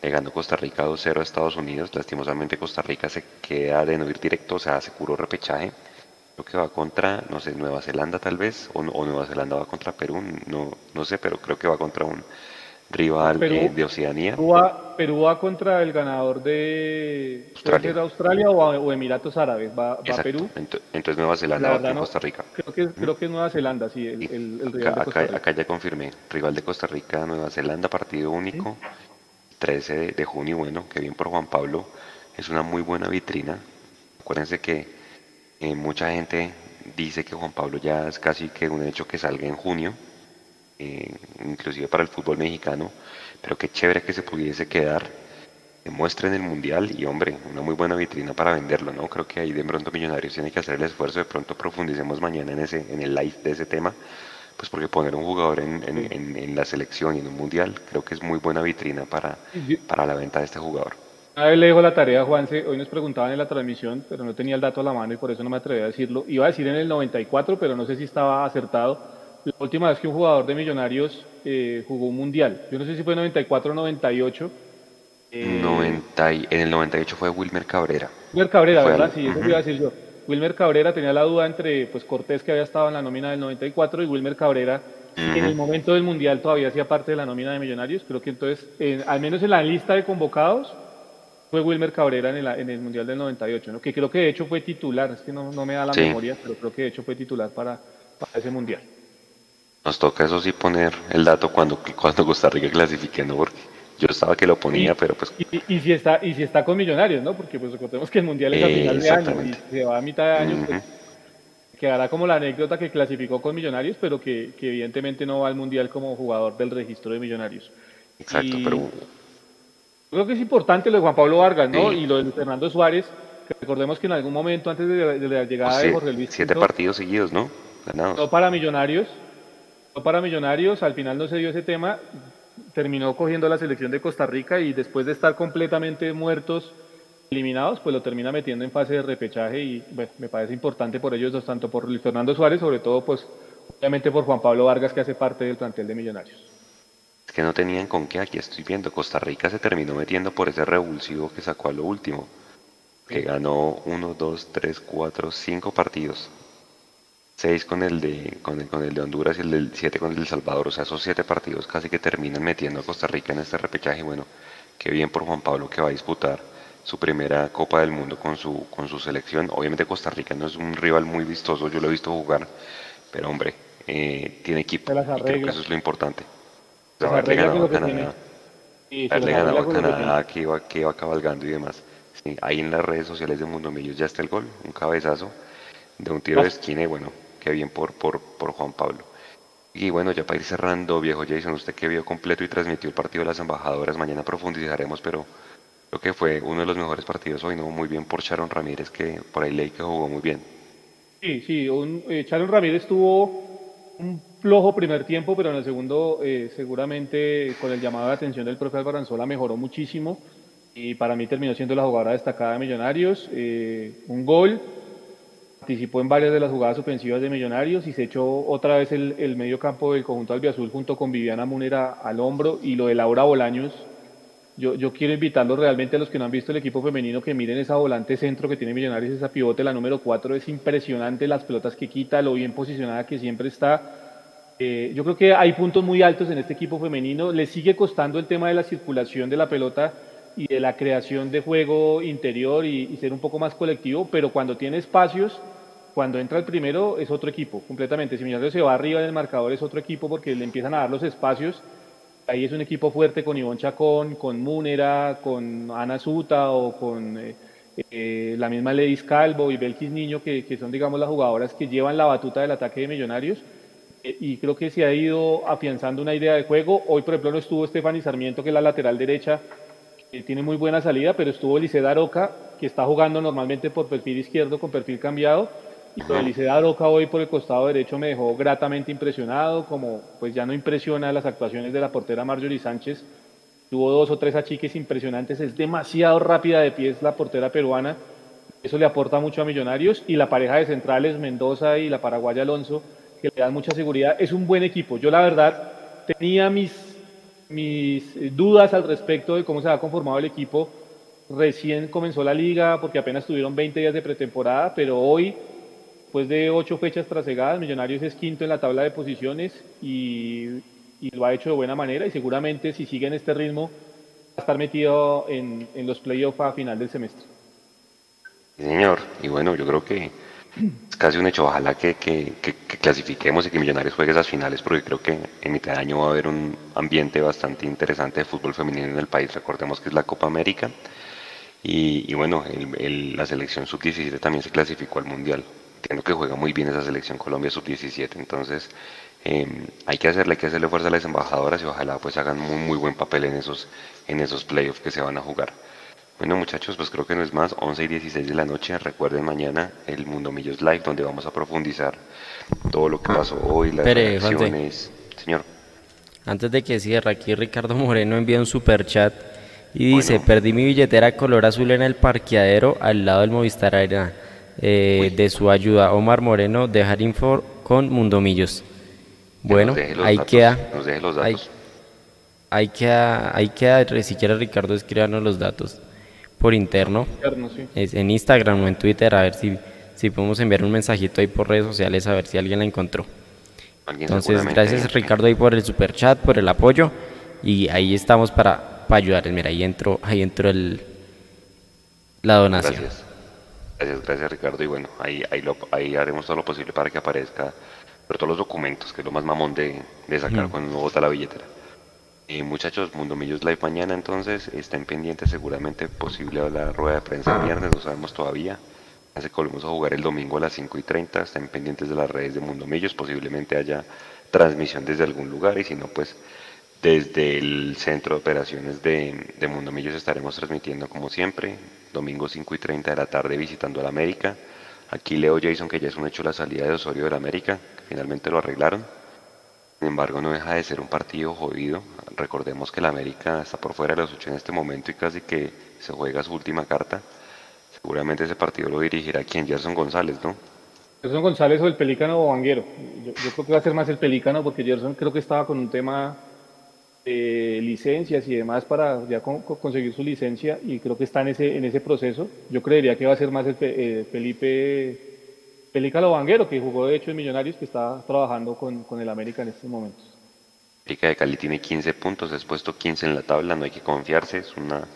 le ganó Costa Rica 2-0 a Estados Unidos. Lastimosamente Costa Rica se queda de no ir directo, o sea, se curó repechaje. Creo que va contra, no sé, Nueva Zelanda tal vez, o, Nueva Zelanda va contra Perú, no, no sé, pero creo que va contra un rival eh, de Oceanía. Perú va, contra el ganador de Australia, Australia o, Emiratos Árabes. Va, Perú. Entonces Nueva Zelanda va no, Costa Rica. Creo que, creo que es Nueva Zelanda, sí, el, rival acá, de Costa Rica. Acá ya confirmé. Rival de Costa Rica, Nueva Zelanda, partido único. 13 de, junio, bueno, que bien por Juan Pablo. Es una muy buena vitrina. Acuérdense que eh, mucha gente dice que Juan Pablo ya es casi que un hecho que salga en junio eh, inclusive para el fútbol mexicano, pero qué chévere que se pudiese quedar, demuestre en el Mundial y hombre, una muy buena vitrina para venderlo, ¿no? Creo que ahí de pronto Millonarios tiene que hacer el esfuerzo, de pronto profundicemos mañana en, ese, en el live de ese tema, pues porque poner un jugador en, en, en, la selección y en un Mundial creo que es muy buena vitrina para, para la venta de este jugador. A ver, le dejo la tarea, Juanse. Hoy nos preguntaban en la transmisión, pero no tenía el dato a la mano y por eso no me atreví a decirlo. Iba a decir en el 94, pero no sé si estaba acertado la última vez que un jugador de Millonarios eh, jugó un mundial. Yo no sé si fue 94 o 98. Eh, 90 en el 98 fue Wilmer Cabrera. Wilmer Cabrera, ¿verdad? Sí, eso iba a decir yo. Wilmer Cabrera tenía la duda entre pues Cortés, que había estado en la nómina del 94, y Wilmer Cabrera, que en el momento del Mundial todavía hacía parte de la nómina de Millonarios. Creo que entonces, al menos en la lista de convocados, fue Wilmer Cabrera en el, en el Mundial del 98, ¿no? que creo que de hecho fue titular, es que no, no me da la memoria, pero creo que de hecho fue titular para, para ese Mundial. Nos toca eso sí poner el dato cuando, cuando Costa Rica clasifique, ¿no? Porque yo estaba que lo ponía, pero pues... Y, si está, y si está con Millonarios, ¿no? Porque pues recordemos que el Mundial es a final de año y se va a mitad de año, pues, quedará como la anécdota que clasificó con Millonarios, pero que, evidentemente no va al Mundial como jugador del registro de Millonarios. Exacto, pero... Creo que es importante lo de Juan Pablo Vargas, ¿no? Y lo de Fernando Suárez, que recordemos que en algún momento antes de, la llegada de Jorge Luis... Siete partidos seguidos, ¿no? Ganados. No para Millonarios, para Millonarios, al final no se dio ese tema, terminó cogiendo la selección de Costa Rica y después de estar completamente muertos, eliminados, pues lo termina metiendo en fase de repechaje y me parece importante por ellos dos, tanto por Luis Fernando Suárez, sobre todo pues obviamente por Juan Pablo Vargas que hace parte del plantel de Millonarios. Es que no tenían con qué, aquí estoy viendo, Costa Rica se terminó metiendo por ese revulsivo que sacó a lo último, que ganó uno, dos, tres, cuatro, cinco partidos 6 con el de con el, con el de Honduras y el del 7 con el de El Salvador. O sea, esos 7 partidos casi que terminan metiendo a Costa Rica en este repechaje. Bueno, qué bien por Juan Pablo que va a disputar su primera Copa del Mundo con su, con su selección. Obviamente Costa Rica no es un rival muy vistoso, yo lo he visto jugar, pero hombre, eh, tiene equipo. Y creo que eso es lo importante. haberle ganado a Canadá, haberle ganado a Canadá que iba, que iba cabalgando y demás. ahí en las redes sociales de Mundo Millos ya está el gol, un cabezazo de un tiro de esquina y bueno, qué bien por, por, por Juan Pablo. Y bueno, ya para ir cerrando, viejo Jason, usted que vio completo y transmitió el partido de las embajadoras, mañana profundizaremos, pero creo que fue uno de los mejores partidos hoy, ¿no? Muy bien por Sharon Ramírez, que por ahí leí que jugó muy bien. Sí, sí, un, eh, Sharon Ramírez tuvo un flojo primer tiempo, pero en el segundo eh, seguramente con el llamado de atención del profe Albaranzola mejoró muchísimo y para mí terminó siendo la jugadora destacada de Millonarios. Eh, un gol, participó en varias de las jugadas ofensivas de Millonarios y se echó otra vez el, el medio campo del conjunto albiazul junto con Viviana Munera al hombro y lo de Laura Bolaños. Yo, yo quiero invitarlos realmente a los que no han visto el equipo femenino que miren esa volante centro que tiene Millonarios, esa pivote, la número 4, es impresionante las pelotas que quita, lo bien posicionada que siempre está eh, yo creo que hay puntos muy altos en este equipo femenino. Le sigue costando el tema de la circulación de la pelota y de la creación de juego interior y, ser un poco más colectivo, pero cuando tiene espacios, cuando entra el primero es otro equipo, completamente. Si Millonarios se va arriba en el marcador es otro equipo porque le empiezan a dar los espacios. Ahí es un equipo fuerte con Ivonne Chacón, con Múnera, con Ana Suta o con eh, eh, la misma Ledis Calvo y Belkis Niño, que, que son, digamos, las jugadoras que llevan la batuta del ataque de Millonarios eh, y creo que se ha ido afianzando una idea de juego. Hoy, por ejemplo, no estuvo Estefani Sarmiento, que es la lateral derecha, que tiene muy buena salida, pero estuvo Liceda Aroca, que está jugando normalmente por perfil izquierdo con perfil cambiado. Y Liceda Aroca hoy por el costado derecho me dejó gratamente impresionado, como pues ya no impresiona las actuaciones de la portera Marjorie Sánchez. Tuvo dos o tres achiques impresionantes, es demasiado rápida de pies la portera peruana. Eso le aporta mucho a Millonarios. Y la pareja de centrales, Mendoza y la paraguaya Alonso, que le dan mucha seguridad. Es un buen equipo. Yo la verdad tenía mis, mis eh, dudas al respecto de cómo se ha conformado el equipo. Recién comenzó la liga porque apenas tuvieron 20 días de pretemporada, pero hoy, después de ocho fechas trasegadas, Millonarios es quinto en la tabla de posiciones y, lo ha hecho de buena manera y seguramente si sigue en este ritmo va a estar metido en, los playoffs a final del semestre. Sí, señor. Y bueno, yo creo que es casi un hecho. Ojalá que, que, que, clasifiquemos y que Millonarios juegue esas finales, porque creo que en mitad de año va a haber un ambiente bastante interesante de fútbol femenino en el país. Recordemos que es la Copa América. Y, y bueno, el, la selección sub-17 también se clasificó al Mundial. Entiendo que juega muy bien esa selección Colombia sub-17. Entonces, eh, hay que hacerle, hay que hacerle fuerza a las embajadoras y ojalá pues hagan muy, muy buen papel en esos, en esos playoffs que se van a jugar. Bueno muchachos, pues creo que no es más, 11 y 16 de la noche, recuerden mañana el Mundo Millos Live, donde vamos a profundizar todo lo que pasó hoy, las Pere, reacciones. Señor. Antes de que cierre, aquí Ricardo Moreno envía un super chat y dice, perdí mi billetera color azul en el parqueadero al lado del Movistar Arena. Eh, de su ayuda, Omar Moreno, dejar info con Mundo Millos. Bueno, ahí datos, queda. Nos deje los Ahí, datos. ahí queda, ahí queda, si quiere Ricardo, escríbanos los datos por interno. Interno, sí. Es en Instagram o en Twitter, a ver si, si podemos enviar un mensajito ahí por redes sociales, a ver si alguien la encontró. Alguien Entonces, gracias Ricardo ahí por el super chat, por el apoyo. Y ahí estamos para, para ayudar. Mira, ahí entró, ahí entró el, la donación. Gracias. Gracias, gracias Ricardo. Y bueno, ahí, ahí, lo- ahí haremos todo lo posible para que aparezca, pero todos los documentos, que es lo más mamón de, de sacar cuando uno bota la billetera. Eh, muchachos, Mundo Millos Live mañana entonces, estén pendientes, seguramente posible la rueda de prensa el viernes, no sabemos todavía. Así que volvemos a jugar el domingo a las 5 y 30, estén pendientes de las redes de Mundo Millos, posiblemente haya transmisión desde algún lugar y si no, pues desde el centro de operaciones de, de Mundo Millos estaremos transmitiendo como siempre, domingo 5 y 30 de la tarde visitando a la América. Aquí Leo Jason que ya es un hecho la salida de Osorio de la América, que finalmente lo arreglaron. Sin embargo, no deja de ser un partido jodido. Recordemos que la América está por fuera de los ocho en este momento y casi que se juega su última carta. Seguramente ese partido lo dirigirá quien Gerson González, ¿no? Gerson González o el Pelícano o Vanguero. Yo, yo creo que va a ser más el Pelícano porque Gerson creo que estaba con un tema de licencias y demás para ya con- con- conseguir su licencia y creo que está en ese, en ese proceso. Yo creería que va a ser más el eh, Felipe Pelícano o Vanguero, que jugó de hecho en Millonarios, que está trabajando con, con el América en estos momentos. América de Cali tiene 15 puntos, es puesto 15 en la tabla, no hay que confiarse, es una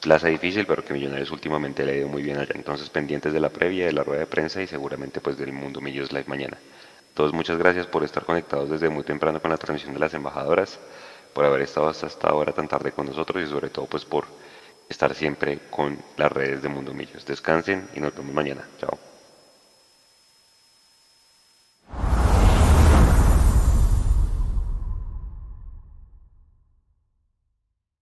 plaza difícil, pero que Millonarios últimamente le ha ido muy bien allá. Entonces pendientes de la previa, de la rueda de prensa y seguramente pues del Mundo Millos Live mañana. Todos muchas gracias por estar conectados desde muy temprano con la transmisión de las embajadoras, por haber estado hasta esta hora tan tarde con nosotros y sobre todo pues por estar siempre con las redes de Mundo Millos. Descansen y nos vemos mañana. Chao.